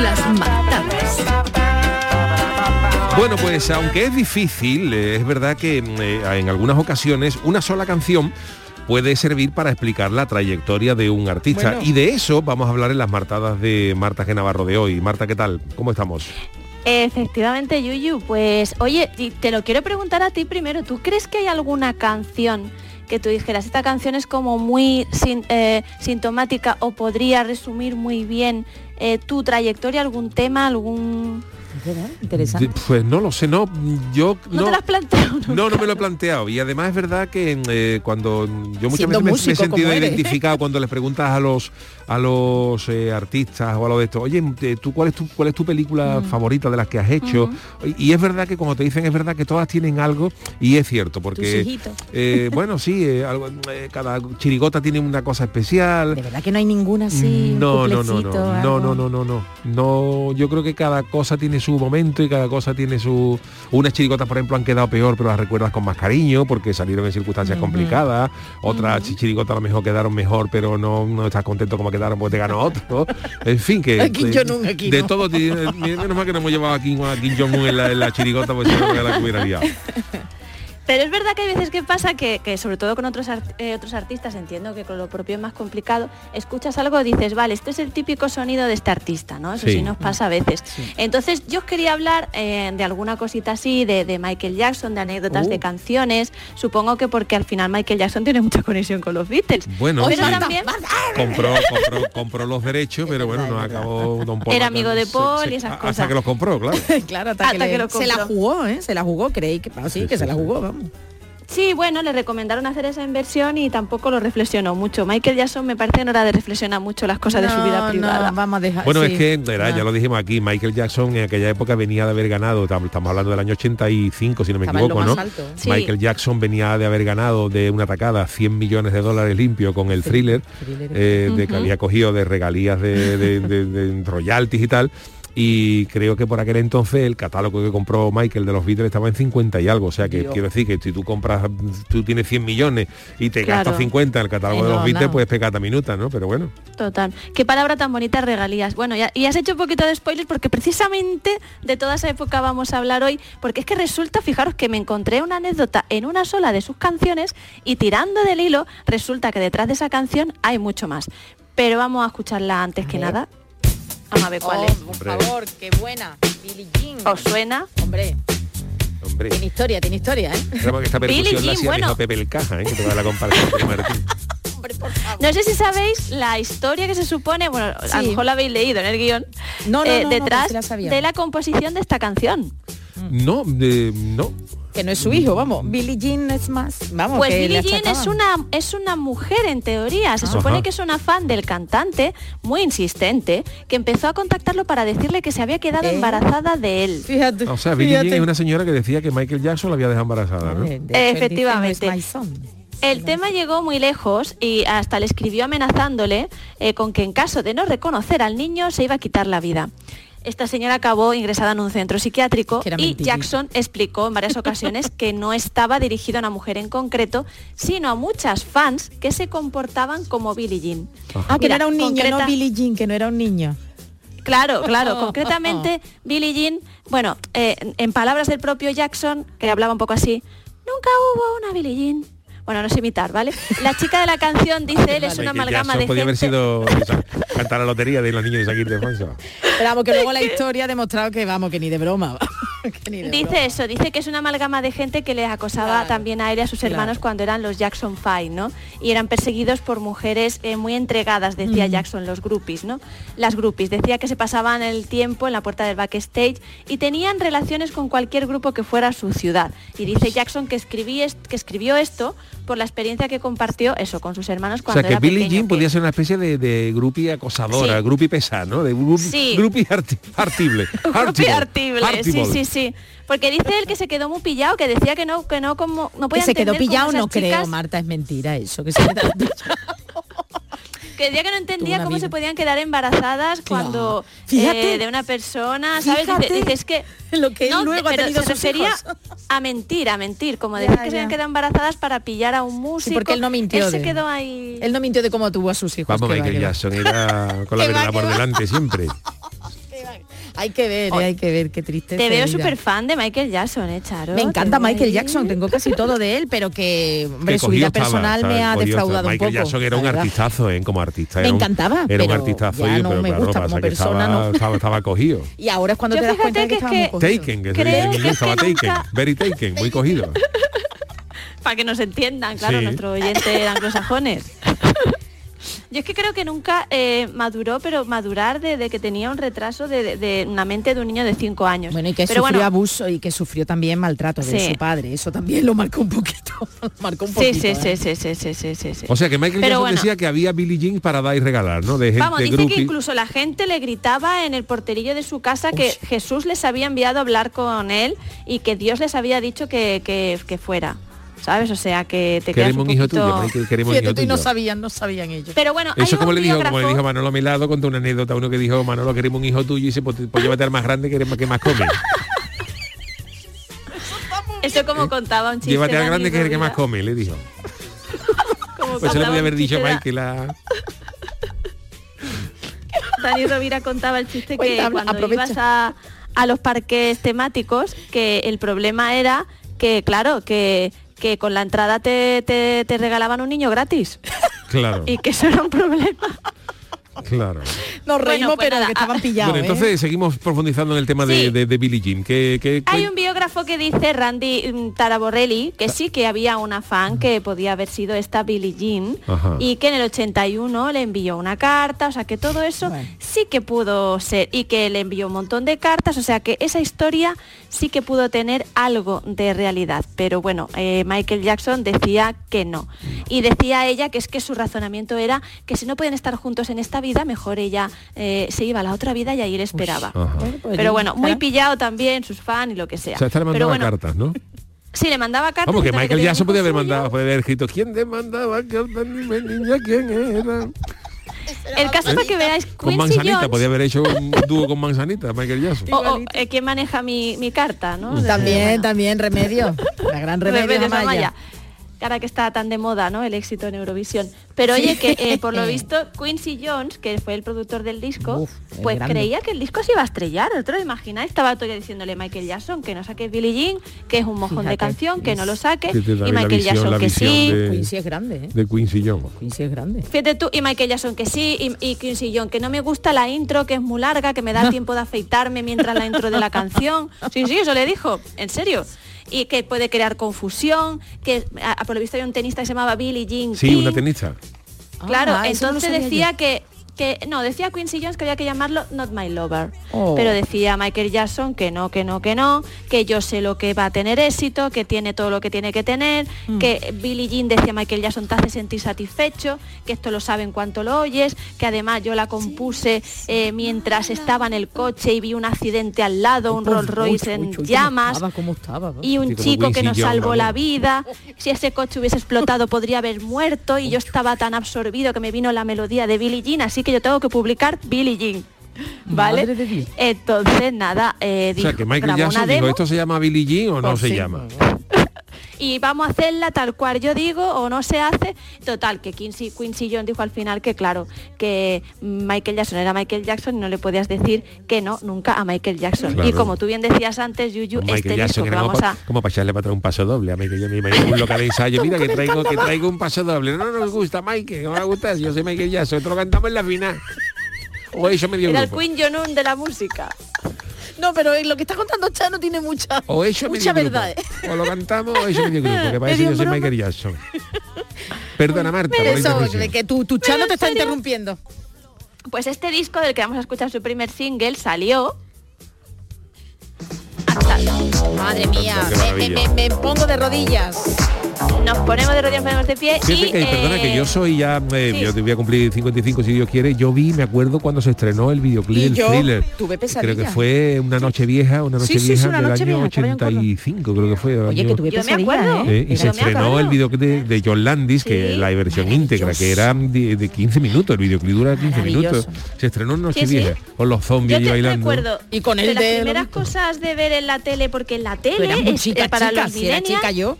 Las matadas. Bueno, pues aunque es difícil, eh, es verdad que eh, en algunas ocasiones una sola canción puede servir para explicar la trayectoria de un artista. Bueno. Y de eso vamos a hablar en las martadas de Marta G. Navarro de hoy. Marta, ¿qué tal? ¿Cómo estamos? Efectivamente, Yuyu, pues oye, y te lo quiero preguntar a ti primero, ¿tú crees que hay alguna canción que tú dijeras, esta canción es como muy sin- eh, sintomática o podría resumir muy bien eh, tu trayectoria, algún tema, algún... Interesante. Pues no lo sé, no, yo ¿No, te lo has planteado? No, no me lo he planteado. Y además es verdad que eh, cuando yo muchas Siendo veces me- me, he músico sentido identificado cuando les preguntas a los a los eh, artistas o a los de esto, oye, eh, ¿tú cuál es tu cuál es tu película Mm. favorita de las que has hecho? Y es verdad que como te dicen, es verdad que todas tienen algo y es cierto, porque eh, bueno, sí, eh, algo, cada chirigota tiene una cosa especial. De verdad que no hay ninguna así. No, no, no, no, no, no, no, no, no, no. Yo creo que cada cosa tiene su momento y cada cosa tiene su. Unas chirigotas, por ejemplo, han quedado peor, pero las recuerdas con más cariño porque salieron en circunstancias complicadas. Otras chirigotas a lo mejor quedaron mejor, pero no, no estás contento como quedaron porque te ganó otro. En fin, que de, Jong-un, aquí de no. todo. Menos mal que no hemos llevado a Kim Jong-un en la, en la chirigota, si no me la que hubiera liado. Pero es verdad que hay veces que pasa que, que sobre todo con otros, art- eh, otros artistas, entiendo que con lo propio es más complicado, escuchas algo y dices, vale, este es el típico sonido de este artista, ¿no? Eso sí, Sí. nos pasa a veces. Entonces yo os quería hablar eh, de alguna cosita así, de, de Michael Jackson, de anécdotas Uh. de canciones, supongo que porque al final Michael Jackson tiene mucha conexión con los Beatles. Bueno, pero sí. también compró, compró, compró los derechos, pero bueno, no acabó Don Paul. Era amigo de Paul se- y esas Hasta cosas. que los compró, claro. claro, hasta, que, Hasta le- que lo se la compró. jugó, ¿eh? Se la jugó, creí que ah, sí, que se la jugó, vamos. Sí, bueno, le recomendaron hacer esa inversión y tampoco lo reflexionó mucho. Michael Jackson me parece no era de reflexionar mucho las cosas de su vida privada. no, vamos a dejar. Bueno, sí. es que No. ya lo dijimos aquí, Michael Jackson en aquella época venía de haber ganado, tam- estamos hablando del año 85, si no me Estaba equivoco, ¿no? Sí. Michael Jackson venía de haber ganado de una atacada 100 millones de dólares limpio con el thriller, eh, de que había cogido de regalías de, de- de- de royalties y tal. Y creo que por aquel entonces el catálogo que compró Michael de los Beatles estaba en 50 y algo. O sea que Dios. quiero decir que si tú compras, tú tienes 100 millones y te Claro. gastas 50 en el catálogo Eh, de los Beatles, no. pues pecata minuta, ¿no? Pero bueno. Total. Qué palabra tan bonita, regalías. Bueno, ya, y has hecho un poquito de spoilers porque precisamente de toda esa época vamos a hablar hoy, porque es que resulta, fijaros que me encontré una anécdota en una sola de sus canciones y tirando del hilo, resulta que detrás de esa canción hay mucho más. Pero vamos a escucharla antes que nada. Vamos a ver cuál Oh, es. por favor, qué buena. Billie Jean. ¿Os suena? Hombre, Hombre. tiene historia, tiene historia, ¿eh? Esperamos que esta Billie percusión la Jean, hacía bueno. Pepe el Caja, ¿eh? que te va a la comparación con Martín. No sé si sabéis la historia que se supone, bueno, a Sí. lo mejor la habéis leído en el guion, No, no, eh, no, detrás la de la composición de esta canción. No, de- no. Que no es su hijo, vamos. Billie Jean es más. Vamos, Pues que Billie Jean es una, es una mujer en teoría. Se Ah. supone Ajá. que es una fan del cantante, muy insistente, que empezó a contactarlo para decirle que se había quedado ¿Eh? embarazada de él. Fíjate. O sea, Billie Jean es una señora que decía que Michael Jackson la había dejado embarazada, ¿no? Efectivamente. El tema llegó muy lejos y hasta le escribió amenazándole eh, con que en caso de no reconocer al niño se iba a quitar la vida. Esta señora acabó ingresada en un centro psiquiátrico y. Jackson explicó en varias ocasiones que no estaba dirigido a una mujer en concreto, sino a muchas fans que se comportaban como Billie Jean. Ah, que no era un niño, concreta- no Billie Jean, que no era un niño. Claro, claro. Concretamente, Billie Jean, bueno, eh, en palabras del propio Jackson, que hablaba un poco así, nunca hubo una Billie Jean. Bueno, no sé imitar, ¿vale? La chica de la canción, dice él, es una amalgama de podía haber gente... sido cantar la lotería de los niños de Shakir de Fonso. Pero vamos, que luego la historia ha demostrado que vamos, que ni de broma. Dice eso, dice que es una amalgama de gente que les acosaba también a él y a sus claro. hermanos cuando eran los Jackson Five, ¿no? Y eran perseguidos por mujeres eh, muy entregadas, decía Mm. Jackson, los groupies, ¿no? Las groupies, decía que se pasaban el tiempo en la puerta del backstage y tenían relaciones con cualquier grupo que fuera a su ciudad. Y dice Jackson que, escribí que escribió esto por la experiencia que compartió eso con sus hermanos O cuando sea, que era Billie pequeño, Jean que- podía ser una especie de, de groupie acosadora, Sí. groupie pesada, ¿no? De gru- Sí. groupie arti- artible. Grupi Artible. artible, sí, Artible. sí, sí. Porque dice él que se quedó muy pillado, que decía que no, que no como no Que podía se quedó pillado, no creo, Marta, es mentira eso. Que se quedó que decía que no entendía cómo vida. se podían quedar embarazadas cuando Fíjate. eh, de una persona, ¿sabes? Dice, Fíjate dice, es que lo que él no, luego ha pero tenido se sus refería hijos. a mentir, a mentir, como Ya, decir que se habían quedado embarazadas para pillar a un músico. Sí, porque él no mintió. Él se de- quedó ahí. Él no mintió de cómo tuvo a sus hijos. Vamos, que va, Michael que va. Jackson era con la verdad por va. delante siempre. Hay que ver, eh, hay que ver, qué triste. Te veo súper fan de Michael Jackson, ¿eh, Charo? Me encanta Michael ahí. Jackson, tengo casi todo de él, pero que, hombre, Que su vida estaba, personal ¿sabes? me ha Cogido defraudado estaba. un Michael poco. Jackson era un artistazo, ¿eh? Como artista. Me era un- encantaba, Era un artistazo, ya y- no pero me claro, gusta como que persona, estaba, ¿no? estaba, estaba cogido. Y ahora es cuando Yo te das cuenta de que, que estaba es muy que- cogido. Taken, que Creo que que estaba taken, very taken, muy cogido. para que nos entiendan, claro, nuestro oyente anglosajones. Yo es que creo que nunca eh, maduró, pero madurar de, de que tenía un retraso de, de- de una mente de un niño de 5 años. Bueno, y que pero sufrió bueno, abuso y que sufrió también maltrato de Sí. su padre. Eso también lo marcó un poquito. lo marcó un sí, poquito. sí, ¿eh? sí, sí, sí, sí, sí, sí, sí. O sea que Michael Pero Jackson bueno. decía que había Billie Jean para dar y regalar, ¿no? De gente Vamos, dice groupie. que incluso la gente le gritaba en el porterillo de su casa que Jesús les había enviado a hablar con él y que Dios les había dicho que, que, que fuera. ¿Sabes? O sea, que te Queremos un un hijo poquito... tuyo, queremos un hijo tú y no tuyo. sabían, no sabían ellos. Pero bueno, hay Eso como un le dijo, como le dijo Manolo Milado, contó una anécdota uno que dijo, Manolo, queremos un hijo tuyo y dice, pues, pues llévate al más grande que, que más come. Eso como contaba un chiste. llévate al grande que es el que más come, le dijo. como Pues se le podía haber dicho chiste a da- Michael a... Dani Rovira contaba el chiste que cuando aprovecha. ibas a, a los parques temáticos, que el problema era que claro, que, que con la entrada te, te, te regalaban un niño gratis. Claro, Y que eso era un problema. Claro. Nos reímos, pues pero nada, que estaban pillados. Bueno, ¿eh? entonces seguimos profundizando en el tema de, Sí. de, de Billie Jean. ¿Qué, qué- Hay un biógrafo que dice Randy mm, Taraborrelli que sí que había una fan que podía haber sido esta Billie Jean Ajá. y que en el 81 le envió una carta, o sea que todo eso sí que pudo ser y que le envió un montón de cartas, o sea que esa historia sí que pudo tener algo de realidad, pero bueno, eh, Michael Jackson decía que no y decía ella que es que su razonamiento era que si no pueden estar juntos en esta vida, mejor ella eh, se iba a la otra vida y ahí le esperaba. Ajá. Pero bueno, muy pillado también, sus fans y lo que sea. O sea, esta le mandaba bueno, cartas, ¿no? Sí, le mandaba cartas. Vamos, que Michael Jackson un podía haber mandado, podía haber escrito ¿Quién te mandaba cartas? Niña, quién era? El caso para que veáis Con Quincy Manzanita, Jones, podía haber hecho un dúo con Manzanita, Michael Jackson. o, o, eh, ¿quién maneja mi, mi carta, no? También, también, remedio. La gran remedio Remedios Amaya. Amaya. Ahora que está tan de moda, ¿no? El éxito en Eurovisión. Pero Sí. oye, que eh, por lo visto Quincy Jones, que fue el productor del disco, Uf, pues grande. creía que el disco se iba a estrellar. ¿Otro lo imagináis? Estaba todavía diciéndole a Michael Jackson que no saque Billie Jean, que es un mojón de canción, que no lo saque. Y Michael visión, Jackson que sí. de- Quincy es grande, ¿eh? De Quincy Jones. Quincy es grande. Fíjate tú y Michael Jackson que sí y, y Quincy Jones que no me gusta la intro que es muy larga que me da tiempo de afeitarme mientras la intro de la canción sí sí eso le dijo en serio y que puede crear confusión que a, a- por lo visto hay un tenista que se llamaba Billie Jean Sí, King. una tenista. claro Ah, no entonces decía yo. que que no decía Quincy Jones que había que llamarlo Not My Lover Oh. pero decía Michael Jackson que no que no que no que yo sé lo que va a tener éxito que tiene todo lo que tiene que tener Mm. que Billie Jean decía Michael Jackson te hace sentir satisfecho que esto lo sabe en cuanto lo oyes que además yo la compuse eh, mientras estaba en el coche y vi un accidente al lado un Rolls Royce en llamas ¿Cómo estaba? ¿cómo estaba? y un chico que nos salvó la vida. Si ese coche hubiese explotado podría haber muerto y yo estaba tan absorbido que me vino la melodía de Billie Jean, así que yo tengo que publicar Billie Jean. ¿Vale? Madre de Dios. Entonces, nada, eh, O sea, dijo- que Michael Jackson dijo, ¿esto se llama Billie Jean o no Pues se sí. llama? Y vamos a hacerla tal cual yo digo o no se hace. Total, que Quincy, Quincy Jones dijo al final que claro, que Michael Jackson era Michael Jackson y no le podías decir que no nunca a Michael Jackson. Claro. Y como tú bien decías antes, Yuyu, Con este Michael disco Jackson que vamos pa- a... como para echarle para atrás un paso doble a Michael Jackson. Me un local de ensayo. Mira que traigo, que traigo un paso doble. No nos gusta, Michael, no me gusta. Yo soy Michael Jackson. Esto lo cantamos en la final. O eso medio Era el. Queen Jonun de la música. No, pero lo que está contando Chano tiene mucha, O eso mucha grupo. verdad. ¿eh? O lo cantamos o eso medio grupo. Que parece que yo soy. Michael Jackson. Perdona, Marta. por la Eso, de que tu, tu Chano te está serio. interrumpiendo. Pues este disco del que vamos a escuchar su primer single salió. Hasta Madre mía, Qué me, maravilla. me- me- me pongo de rodillas. Nos ponemos de rodillas, nos ponemos de pie Fíjate y que, perdona, que eh, yo soy ya, eh, sí. yo te voy a cumplir 55 si Dios quiere, yo vi, me acuerdo cuando se estrenó el videoclip Y del yo thriller. tuve Creo que pesadilla. fue una noche vieja, una noche Sí, sí, sí, vieja una del noche año vieja, estaba yo en Córdoba. 85, creo que fue. Oye, año- que tuve Yo me pesadilla, acuerdo. ¿eh? Eh, y se estrenó el videoclip de, de John Landis, que la versión íntegra, que era de, de 15 minutos, el videoclip dura 15 minutos. Se estrenó en Noche Sí, sí. Vieja, con los zombies yo bailando. recuerdo Y con de el las de- primeras cosas de ver en la tele porque en la tele eh, para los chica yo.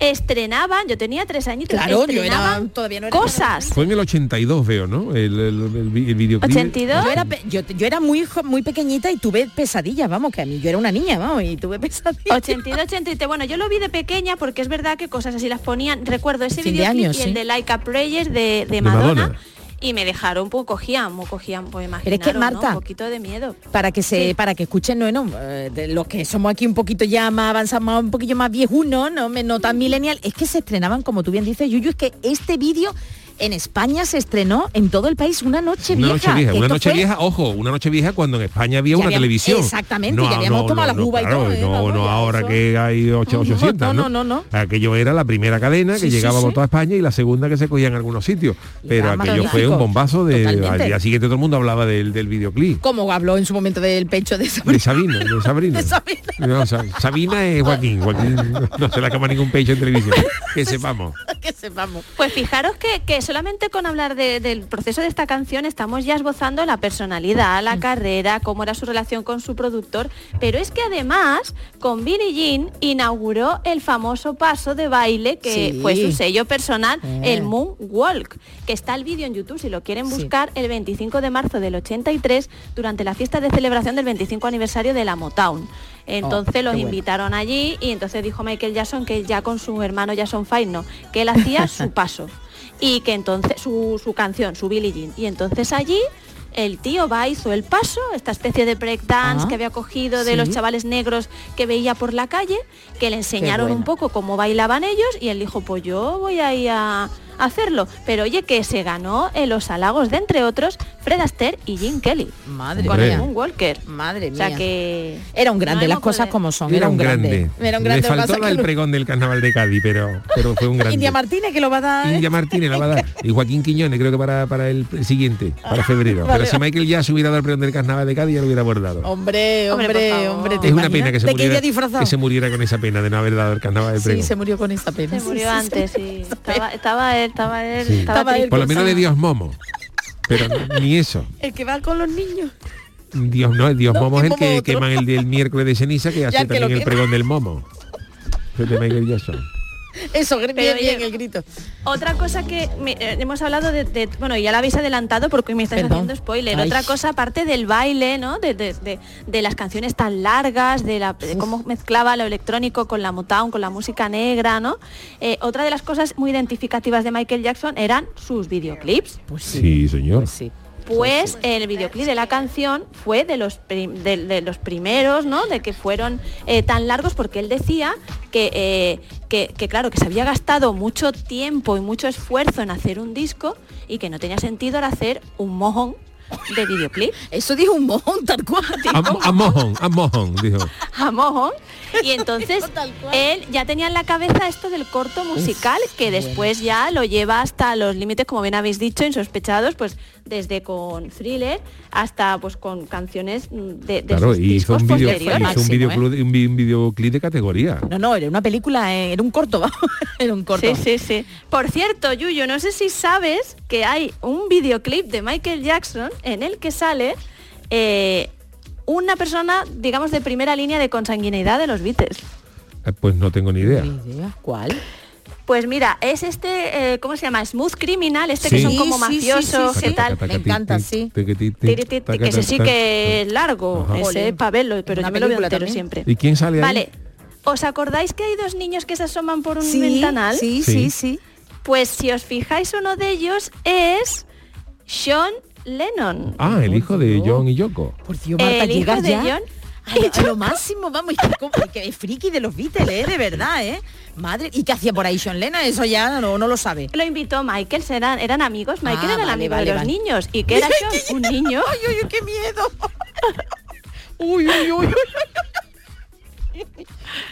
Estrenaban yo tenía tres añitos Claro, yo era estrenaban todavía no era cosas Fue en el 82, veo, ¿no? El, el, el el videoclip. 82 Yo era, pe- yo, yo era muy muy pequeñita y tuve pesadillas, vamos, que a mí yo era una niña, vamos, y tuve pesadillas. 82, 83. Bueno, yo lo vi de pequeña porque es verdad que cosas así las ponían. Recuerdo ese de videoclip años, y el sí. de Like a Prayer de, de Madonna. Madonna. Y me dejaron, pues cogían, pues cogían, pues Pero es que, imaginaros, ¿no? Marta, un poquito de miedo. para que se Sí. para que escuchen no, no eh, de los que somos aquí un poquito ya más avanzados un poquillo más viejunos no Me- no tan millennial es que se estrenaban como tú bien dices Yuyu es que este vídeo en España se estrenó en todo el país una noche Una vieja noche vieja, una noche fue- vía, ojo, una noche vieja cuando en España había Ya una televisión. exactamente, ya habíamos tomado la uva y todo, ¿eh? No, Vamos, no ahora eso- que hay ocho- No, 800, no, ¿no? no, no, no. Aquello era la primera cadena que Sí, llegaba por sí. toda España y la segunda que se cogía en algunos sitios. Pero aquello fue un bombazo de totalmente. al día siguiente todo el mundo hablaba del, del videoclip. como habló en su momento del pecho de De Sabrina. Sabina, de Sabrina. De Sabrina. No, Sa- Sabina es Joaquín. Joaquín no se le acaba ningún pecho en televisión. Que sepamos. Que sepamos. Pues fijaros que, que solamente con hablar de- del proceso de esta canción estamos ya esbozando la personalidad, Mm. la carrera, cómo era su relación con su productor, pero es que además con Billie Jean inauguró el famoso paso de baile que Sí. fue su sello personal, Eh. el Moonwalk, que está el vídeo en YouTube si lo quieren Sí. buscar el 25 de marzo del 83 durante la fiesta de celebración del 25 aniversario de la Motown. Entonces qué los bueno. invitaron allí y entonces dijo Michael Jackson que ya con su hermano Jason Five no, que él hacía su paso y que entonces su, su canción, su Billie Jean. Y entonces allí el tío va, hizo el paso, esta especie de breakdance Ah, que había cogido de sí. los chavales negros que veía por la calle, que le enseñaron un poco cómo bailaban ellos y él dijo, pues yo voy a ir a hacerlo. Pero oye, que se ganó en los halagos de, entre otros, Fred Astaire y Jim Kelly. Madre con mía. el Moonwalker. Madre O sea mía. que... Era un grande, no las cosas poder- como son. Era un grande. Era un Le grande. faltó pasa el pregón del carnaval de Cádiz, pero, pero fue un grande. India Martínez que lo va a dar. ¿eh? India Martínez la va a dar. Y Joaquín Quiñones, creo que para, para el siguiente, para febrero. Vale. Pero si Michael ya se hubiera dado el pregón del carnaval de Cádiz, ya lo hubiera abordado. Hombre, Hombre, hombre, por favor. hombre. ¿te Es una pena que se, ¿De muriera, que se muriera con esa pena de no haber dado el carnaval Sí, pregón. se murió con esa pena. Se Sí, murió sí, antes, sí. sí. Estaba, estaba él, estaba él, Sí. estaba Estaba él. Por lo menos le dio momo. Pero ni eso. El que va con los niños. Dios no, Dios No, momo es el que otro. queman el del miércoles de ceniza que hace Ya, que lo también el quema. pregón del momo. El de Michael Jackson. Eso, bien, Pero, bien, el grito. Otra cosa que me- eh, hemos hablado de, de- bueno, ya lo habéis adelantado porque me estáis Perdón. haciendo spoiler. Ay. Otra cosa aparte del baile, ¿no? De, de- de- de las canciones tan largas, de, la, de cómo mezclaba lo electrónico con la Motown, con la música negra, ¿no? Eh, otra de las cosas muy identificativas de Michael Jackson eran sus videoclips. Pues sí. Sí, señor. Pues sí. Pues el videoclip de la canción fue de los, prim- de, de los primeros, ¿no? De que fueron eh, tan largos porque él decía que, eh, que, que, claro, que se había gastado mucho tiempo y mucho esfuerzo en hacer un disco y que no tenía sentido ahora hacer un mojón de videoclip. Eso dijo un mojón tal cual. A, a mojón, a mojón, dijo. a mojón. Y entonces él ya tenía en la cabeza esto del corto musical que después ya lo lleva hasta los límites, como bien habéis dicho, insospechados, pues desde con thriller hasta pues con canciones de, de Claro, sus y hizo un, video, hizo un, videoclip, un, vi- un videoclip de categoría. No, no, era una película, eh, era un corto. Era un corto. Sí, sí, sí. Por cierto, Yuyo, no sé si sabes que hay un videoclip de Michael Jackson en el que sale eh, una persona, digamos, de primera línea de consanguineidad de los Beatles. Eh, Pues no tengo ni idea. Ni idea. ¿Cuál? Pues mira, es este, eh, ¿cómo se llama? Smooth Criminal, este que Sí. son como Sí, sí, sí, mafiosos, sí, ¿qué sí. tal? Me encanta, sí. Que ese sí que es largo, Ajá. ese es para verlo, pero Una yo me lo veo entero también. siempre. ¿Y quién sale ahí? Vale, ¿os acordáis que hay dos niños que se asoman por un Sí, ventanal? sí, Sí. sí, sí. Pues si os fijáis, uno de ellos es Sean Lennon. Ah, el hijo de John y Yoko. Por Dios, Marta, el hijo de ya John a lo, a lo máximo, vamos, que es friki de los Beatles, ¿eh? de verdad, ¿eh? Madre, ¿y qué hacía por ahí Sean Lennon? Eso ya no, no lo sabe. Lo invitó Michael, eran, eran amigos, Michael Ah, era el vale, amigo vale, de los vale. niños. ¿Y qué era Sean? Un niño. Ay, uy, qué miedo. uy, uy, uy, uy.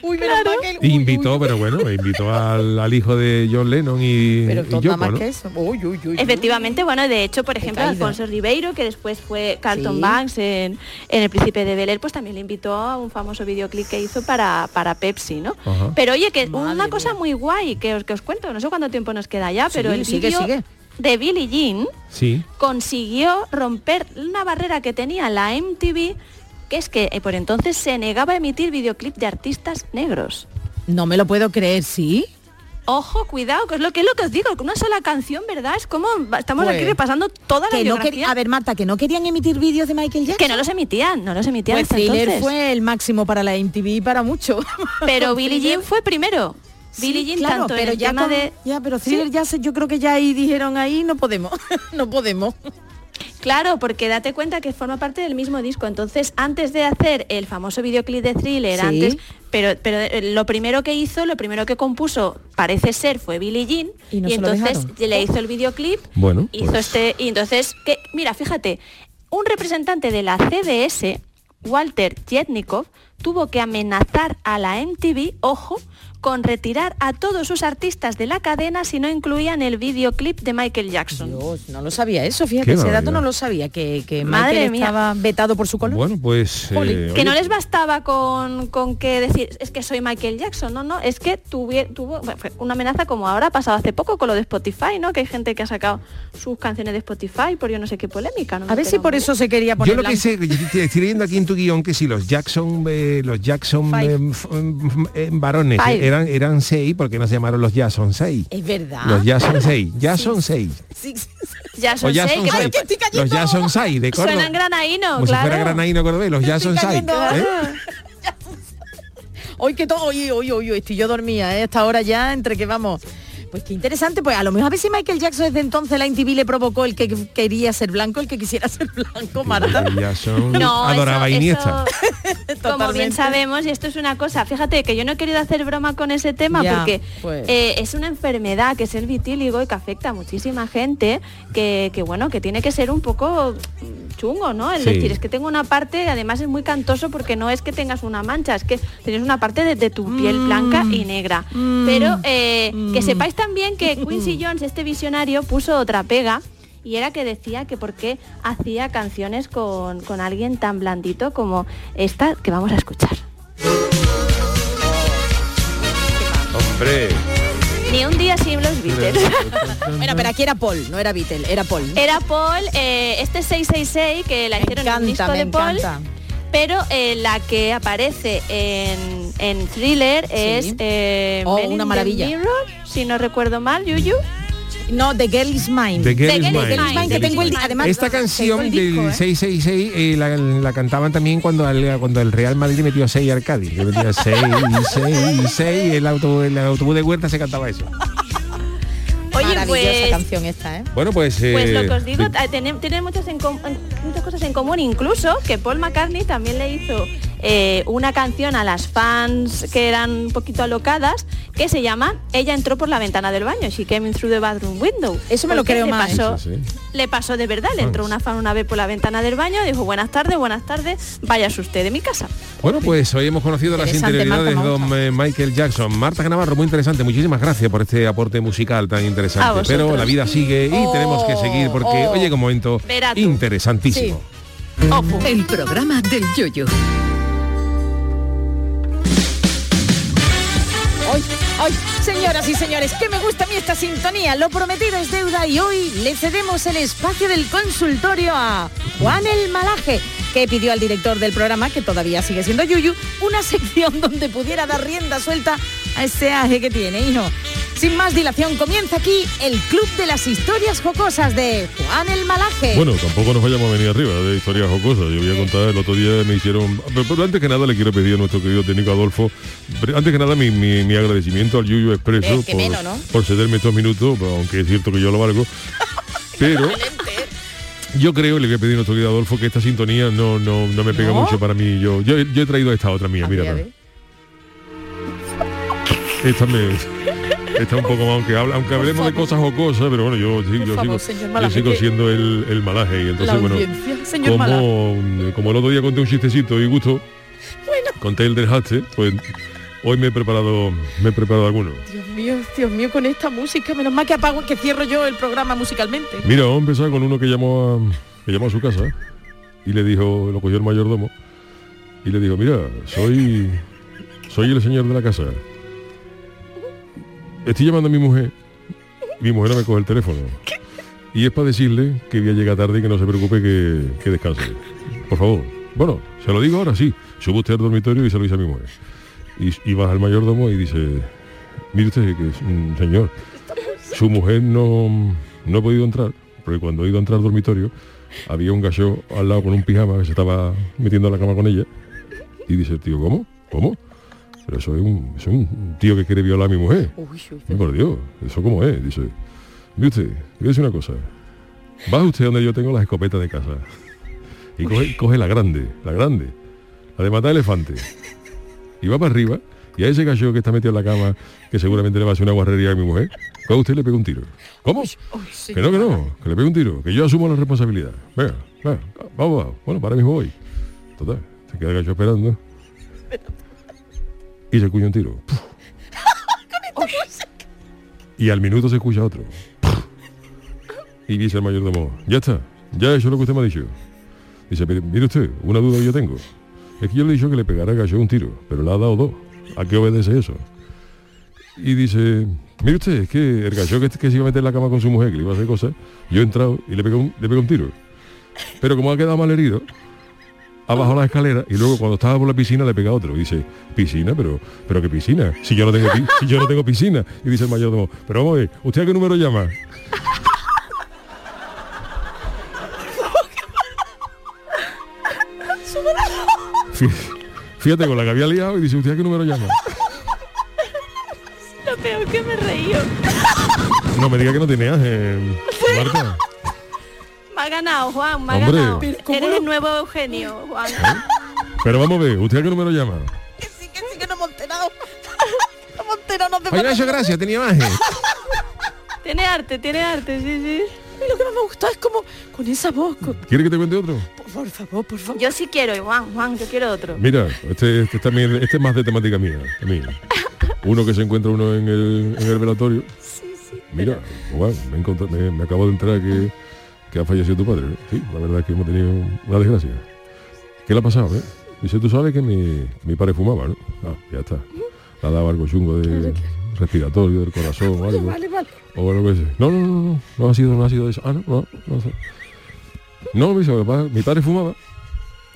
Uy, Claro. que el- invitó, uy, pero bueno, invitó al, al hijo de John Lennon y, Pero y todo Yoko, más ¿no? que eso. Uy, uy, uy, uy. Efectivamente, bueno, de hecho, por ejemplo. Alfonso Ribeiro, que después fue Carlton Sí. Banks en, en El Príncipe de Bel Air, pues también le invitó a un famoso videoclip que hizo para, para Pepsi, ¿no? Ajá. Pero oye, que Madre una cosa mía. muy guay que os, que os cuento, no sé cuánto tiempo nos queda ya, pero Sí, el sigue, vídeo sigue. de Billie Jean Sí. consiguió romper una barrera que tenía la MTV, es que eh, por entonces se negaba a emitir videoclip de artistas negros. No me lo puedo creer, ¿sí? Ojo, cuidado, que es lo que es lo que os digo, que una sola canción, ¿verdad? Es como estamos Pues, aquí repasando toda la Que no a ver, Marta, que no querían emitir vídeos de Michael Jackson. que no los emitían, no los emitían Pues hasta Thriller entonces. fue el máximo para la MTV y para mucho. Pero Billie Jean fue primero. Sí, Billie Jean claro, tanto en pero el ya tema con- de ya, pero Thriller ya sé, yo creo que ya ahí dijeron ahí no podemos, no podemos. Claro, porque date cuenta que forma parte del mismo disco. Entonces, antes de hacer el famoso videoclip de Thriller, Sí. antes, pero, pero eh, lo primero que hizo, lo primero que compuso, parece ser, fue Billie Jean. Y no entonces le hizo el videoclip, Bueno, hizo pues- este, y entonces, que, mira, fíjate, un representante de la CBS, Walter Jetnikov, tuvo que amenazar a la MTV, ojo, con retirar a todos sus artistas de la cadena si no incluían el videoclip de Michael Jackson. Dios, no lo sabía eso, fíjate, Qué ese dato no lo sabía, que, que Madre Michael mía. estaba vetado por su color. Bueno, pues... eh, que oye, no les bastaba con, con que decir, es que soy Michael Jackson, no, no, es que tuve, tuvo bueno, fue una amenaza como ahora ha pasado hace poco con lo de Spotify, ¿no? Que hay gente que ha sacado sus canciones de Spotify por yo no sé qué polémica. No a ver si por eso se quería poner Yo lo que sé, que yo te- estoy leyendo aquí en tu guion que si los Jackson, eh, los Jackson eh, eh, eh, varones Five. Eh, eran eran seis, porque no se llamaron los Jackson 6. Es verdad. Los Jackson 6, Jackson 6. Sí, sí, sí. Ya son seis, Jackson que 6. Los Jackson 6 de Córdoba. suenan granaíno, Como claro. si fuera cordobés, los Jackson 6. cayendo. Hoy que todo, hoy, hoy, hoy, hoy, estoy yo dormía, ¿eh? Hasta ahora ya, entre que vamos. Pues qué interesante, pues a lo mejor a ver si Michael Jackson desde entonces la NTV le provocó el que quería ser blanco, el que quisiera ser blanco, Marta. No, adoraba eso- Iniesta. eso- como bien sabemos, y esto es una cosa, fíjate que yo no he querido hacer broma con ese tema Ya, porque pues. eh, es una enfermedad que es el vitíligo y que afecta a muchísima gente, que, que, bueno, que tiene que ser un poco mm, chungo, ¿no? Es Sí. decir, es que tengo una parte, además es muy cantoso porque no es que tengas una mancha, es que tienes una parte de, de tu piel blanca y negra. Pero eh, que sepáis también que Quincy Jones, este visionario, puso otra pega y era que decía que por qué hacía canciones con, con alguien tan blandito como esta que vamos a escuchar. Hombre. Ni un día sin los Beatles. Bueno, pero aquí era Paul, no era Beatle, era Paul. Era Paul, eh, este 666 que la hicieron en un disco me de Paul. encanta. Pero eh, la que aparece en, en Thriller es eh, Oh, in una the maravilla. Mirror, si no recuerdo mal, Yuyu. No, The Girl is Mine. The Girl The is Girl is Mine. Que tengo el además Esta canción el disco, del ¿eh? 666 eh, la, la cantaban también cuando el, cuando el Real Madrid metió 6 al Cádiz. Que metía 6, 6, 6, el autobús, el autobús de Huerta se cantaba eso. Oye, pues canción esta, ¿eh? Bueno, pues... Pues lo eh, que os digo, de- eh, tienen, tienen muchas, en com- en- muchas cosas en común, incluso que Paul McCartney también le hizo eh, una canción a las fans que eran un poquito alocadas, que se llama Ella entró por la ventana del baño, She came in through the bathroom window. Eso me lo Porque creo le más. Pasó, Eso sí. Le pasó de verdad, le entró una fan una vez por la ventana del baño, dijo buenas tardes, buenas tardes, váyase usted de mi casa. Bueno, pues hoy hemos conocido las interioridades de don eh, Michael Jackson. Marta Canavarro, muy interesante. Muchísimas gracias por este aporte musical tan A interesante. vosotros. Pero la vida sigue y tenemos que seguir porque oh. hoy llega un momento interesantísimo. El programa del yoyo. Señoras y señores, que me gusta a mí esta sintonía. Lo prometido es deuda y hoy le cedemos el espacio del consultorio a Juan el Malaje, que pidió al director del programa, que todavía sigue siendo Yuyu, una sección donde pudiera dar rienda suelta a ese aje que tiene, hijo. Sin más dilación, comienza aquí el Club de las Historias Jocosas de Juan el Malaje. Bueno, tampoco nos vayamos a venir arriba de historias jocosas. Yo voy a contar, el otro día me hicieron... Pero, antes que nada le quiero pedir a nuestro querido técnico Adolfo, antes que nada mi, mi- mi agradecimiento al Yuyu Expreso Eh, por, menos, ¿no? por cederme estos minutos, aunque es cierto que yo lo valgo. Pero yo creo, le voy a pedir a nuestro querido Adolfo, que esta sintonía no, no, no me pega ¿No? mucho para mí. Yo, yo, yo he traído esta otra mía, mira. Esta me... Esta un poco más, aunque, habla- aunque hablemos de cosas jocosas, pero bueno, yo, yo favor, sigo, yo sigo siendo el, el malaje y entonces bueno, como, como el otro día conté un chistecito y gusto, conté el del haste, pues hoy me he preparado, me he preparado alguno. Dios mío, Dios mío, con esta música, menos mal que apago, que cierro yo el programa musicalmente. Mira, vamos a empezar con uno que llamó a, que llamó a su casa y le dijo, lo cogió el mayordomo y le dijo, mira, soy, soy el señor de la casa. Estoy llamando a mi mujer mi mujer no me coge el teléfono. Y es para decirle que voy a llegar tarde y que no se preocupe que, que descanse. Por favor. Bueno, se lo digo ahora sí. Sube usted al dormitorio y se lo dice a mi mujer. Y, y baja el mayordomo y dice, mire usted que mm, señor, su mujer no, no ha podido entrar, porque cuando ha ido a entrar al dormitorio había un gallo al lado con un pijama que se estaba metiendo en la cama con ella. Y dice el tío, ¿cómo? ¿Cómo? Pero eso es un, eso es un tío que quiere violar a mi mujer. Por Dios, ¿eso cómo es? Dice, mire usted, voy a decir una cosa. Baja usted donde yo tengo las escopetas de casa. Y coge, coge la grande, la grande, la de matar elefante. Y va para arriba, y a ese gallo que está metido en la cama, que seguramente le va a hacer una guarrería a mi mujer, coge usted y le pega un tiro. ¿Cómo? Que no, que no, que le pegue un tiro, que yo asumo la responsabilidad. Venga, venga, vamos, vamos. Bueno, para mismo voy. Total, se queda el gallo esperando. Y se cuña un tiro. Y al minuto se escucha otro. Y dice el mayordomo, ya está, ya he hecho lo que usted me ha dicho. Dice, "Pero, mire usted, una duda que yo tengo. Es que yo le he dicho que le pegara a Gallo un tiro, pero le ha dado dos. ¿A qué obedece eso? Y dice, mire usted, es que el gallo que, que se iba a meter en la cama con su mujer, que le iba a hacer cosas, yo he entrado y le pegó un, le pegó un tiro. Pero como ha quedado mal herido, ha bajado la escalera y luego cuando estaba por la piscina le pega otro. Y dice, piscina, pero, pero qué piscina, si yo no tengo si yo no tengo piscina. Y dice el mayordomo, pero vamos a ver, ¿usted a qué número llama? Fí- Fíjate con la que había liado y dice, ¿usted a qué número llama? Lo peor que me reí yo. No me diga que no tiene ángel, Marta. Me ha ganado, Juan, me ha Hombre. ganado. Eres el nuevo Eugenio, Juan. Pero vamos a ver, ¿usted a qué número llama? Sí que no hemos enterado. No hemos enterado, no te Nacho, gracias, tenía ángel. Tiene arte, tiene arte, sí, sí. Y lo que más me gustó es como con esa voz. con- ¿Quiere que te cuente otro? Por favor, por favor. Yo sí quiero, Juan, Juan, yo quiero otro. Mira, este, este también, este es más de temática mía, también. Uno que se encuentra uno en el, en el velatorio. Mira, Juan, me, encontré- me- me acabo de enterar que, que ha fallecido tu padre. ¿eh? Sí, la verdad es que hemos tenido una desgracia. ¿Qué le ha pasado? eh? Dice, tú sabes que mi, mi padre fumaba, ¿no? Ah, ya está. Le ha dado algo chungo de respiratorio, del corazón o algo. Vale, vale. O algo. No, no, no, no, no ha sido, no ha sido eso. Ah, no, no, no. No, me dice, "Lo que pasa- mi padre fumaba.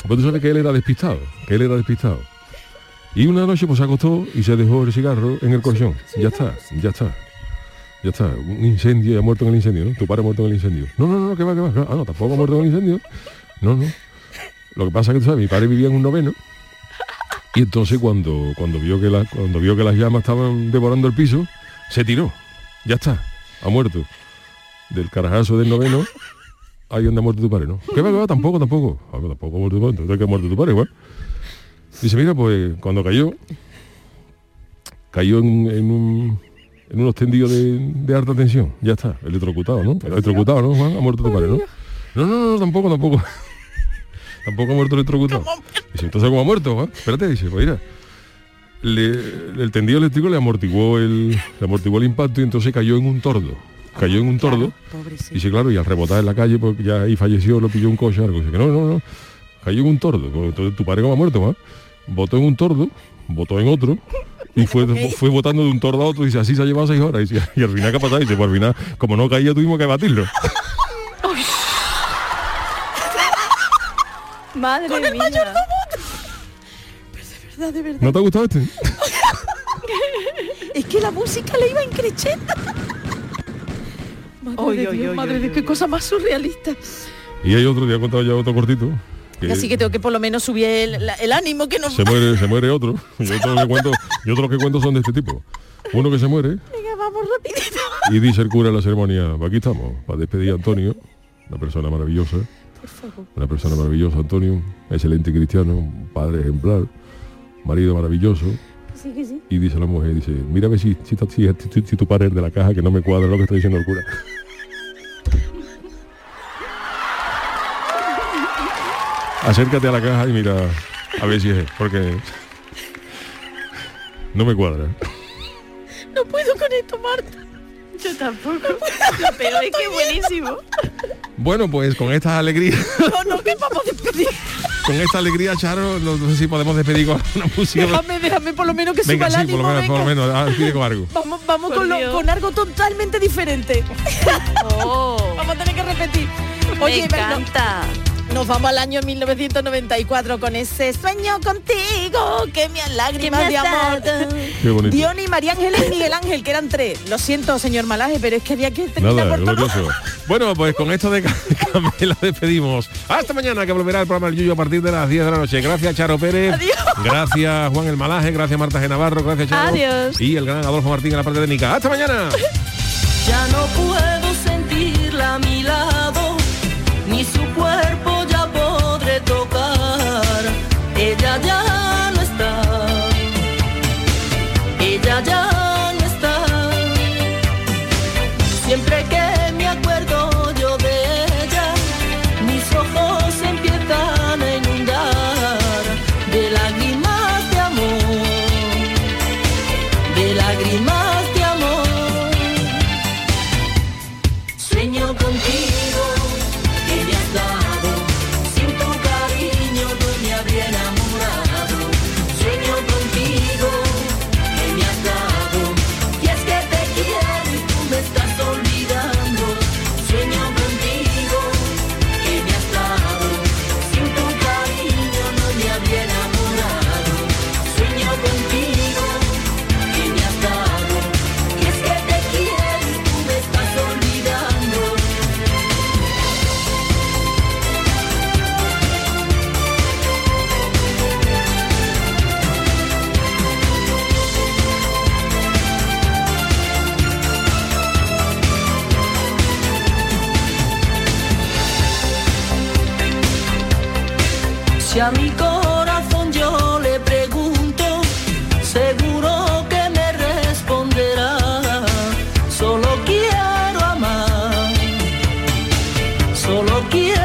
Pues tú sabes que él era despistado, que él era despistado. Y una noche pues se acostó y se dejó el cigarro en el colchón. Ya está, ya está. Ya está. Un incendio, ha muerto en el incendio, ¿no? Tu padre ha muerto en el incendio. No, no, no, que va, que va. Ah, no, tampoco ha muerto en el incendio. No, no. Lo que pasa es que tú sabes, mi padre vivía en un noveno. Y entonces cuando, cuando vio que las cuando vio que las llamas estaban devorando el piso, se tiró. Ya está, ha muerto. Del carajazo del noveno, ahí donde ha muerto tu padre, ¿no? ¿Qué va, que va? Tampoco, tampoco. Ah, que tampoco ha muerto tu padre, entonces que ha muerto tu padre, igual. Dice, mira, pues cuando cayó, cayó en, en un en unos tendidos de, de alta tensión. Ya está, electrocutado, ¿no? Electrocutado, ¿no, Juan? Ha muerto tu padre, ¿no? No, no, no, tampoco, tampoco. tampoco ha muerto electrocutado. Dice, entonces ¿cómo ha muerto, Juan? Espérate, dice, pues mira. le- el tendido eléctrico le amortiguó el le amortiguó el impacto y entonces cayó en un tordo. Cayó en un tordo. Dice, claro, y al rebotar en la calle, porque ya ahí falleció, lo pilló un coche algo. Dice no, no, no. Cayó en un tordo. Pues, Entonces tu padre como ha muerto, Juan. Botó en un tordo, botó en otro. Y fue, fue botando de un tordo a otro y dice, así se ha llevado seis horas. Y, dice, y al final, ¿qué ha pasado? Y dice, pues al final, como no caía, tuvimos que batirlo. Madre Con el mía. mayordomo. Pero de verdad, de verdad. ¿No te ha gustado este? Es que la música le iba increciendo. Madre Oy, de Dios, oy, madre oy, de oy, qué oy. cosa más surrealista. Y hay otro, te he contado ya otro cortito. Que Así que tengo que por lo menos subir el, ánimo que nos se muere, se muere otro. Y otro que cuento, y otros que cuento son de este tipo. Uno que se muere Venga, vamos rapidito. y dice el cura en la ceremonia, aquí estamos, para despedir a Antonio, una persona maravillosa, Por favor. una persona maravillosa, Antonio, excelente cristiano, padre ejemplar, marido maravilloso. Sí, que sí. Y dice la mujer, dice, mira a ver si, si, si, si- si tu padre es de la caja, que no me cuadra lo que está diciendo el cura. Acércate a la caja y mira a ver si es, porque no me cuadra. No puedo con esto, Marta. Yo tampoco. Lo peor es que es buenísimo. Bueno, pues con esta alegría, No, no, que vamos a despedir. con esta alegría, Charo, no, no sé si podemos despedir con una música. Déjame, déjame por lo menos que Venga, suba el sí, por ánimo. lo menos, por lo venga. menos, ah, pide con algo. Vamos, vamos Por con, lo- con algo totalmente diferente. Oh, Vamos a tener que repetir. Oye, me pero- encanta. Nos vamos al año 1994 con ese sueño contigo que me Que lágrimas me de amor. Qué bonito. Diony, María Ángeles y Miguel Ángel, que eran tres. Lo siento, señor Malaje, pero es que había que terminar Nada, por todo. glorioso. Bueno, pues con esto de Camela despedimos. Hasta mañana que volverá el programa El Yuyo a partir de las 10 de la noche. Gracias Charo Pérez. Adiós. Gracias Juan El Malaje. Gracias Marta G. Navarro. Gracias Charo. Adiós. Y el gran Adolfo Martín en la parte técnica. Hasta mañana. Ya no puedo sentirla a mi lado, ni su cuerpo solo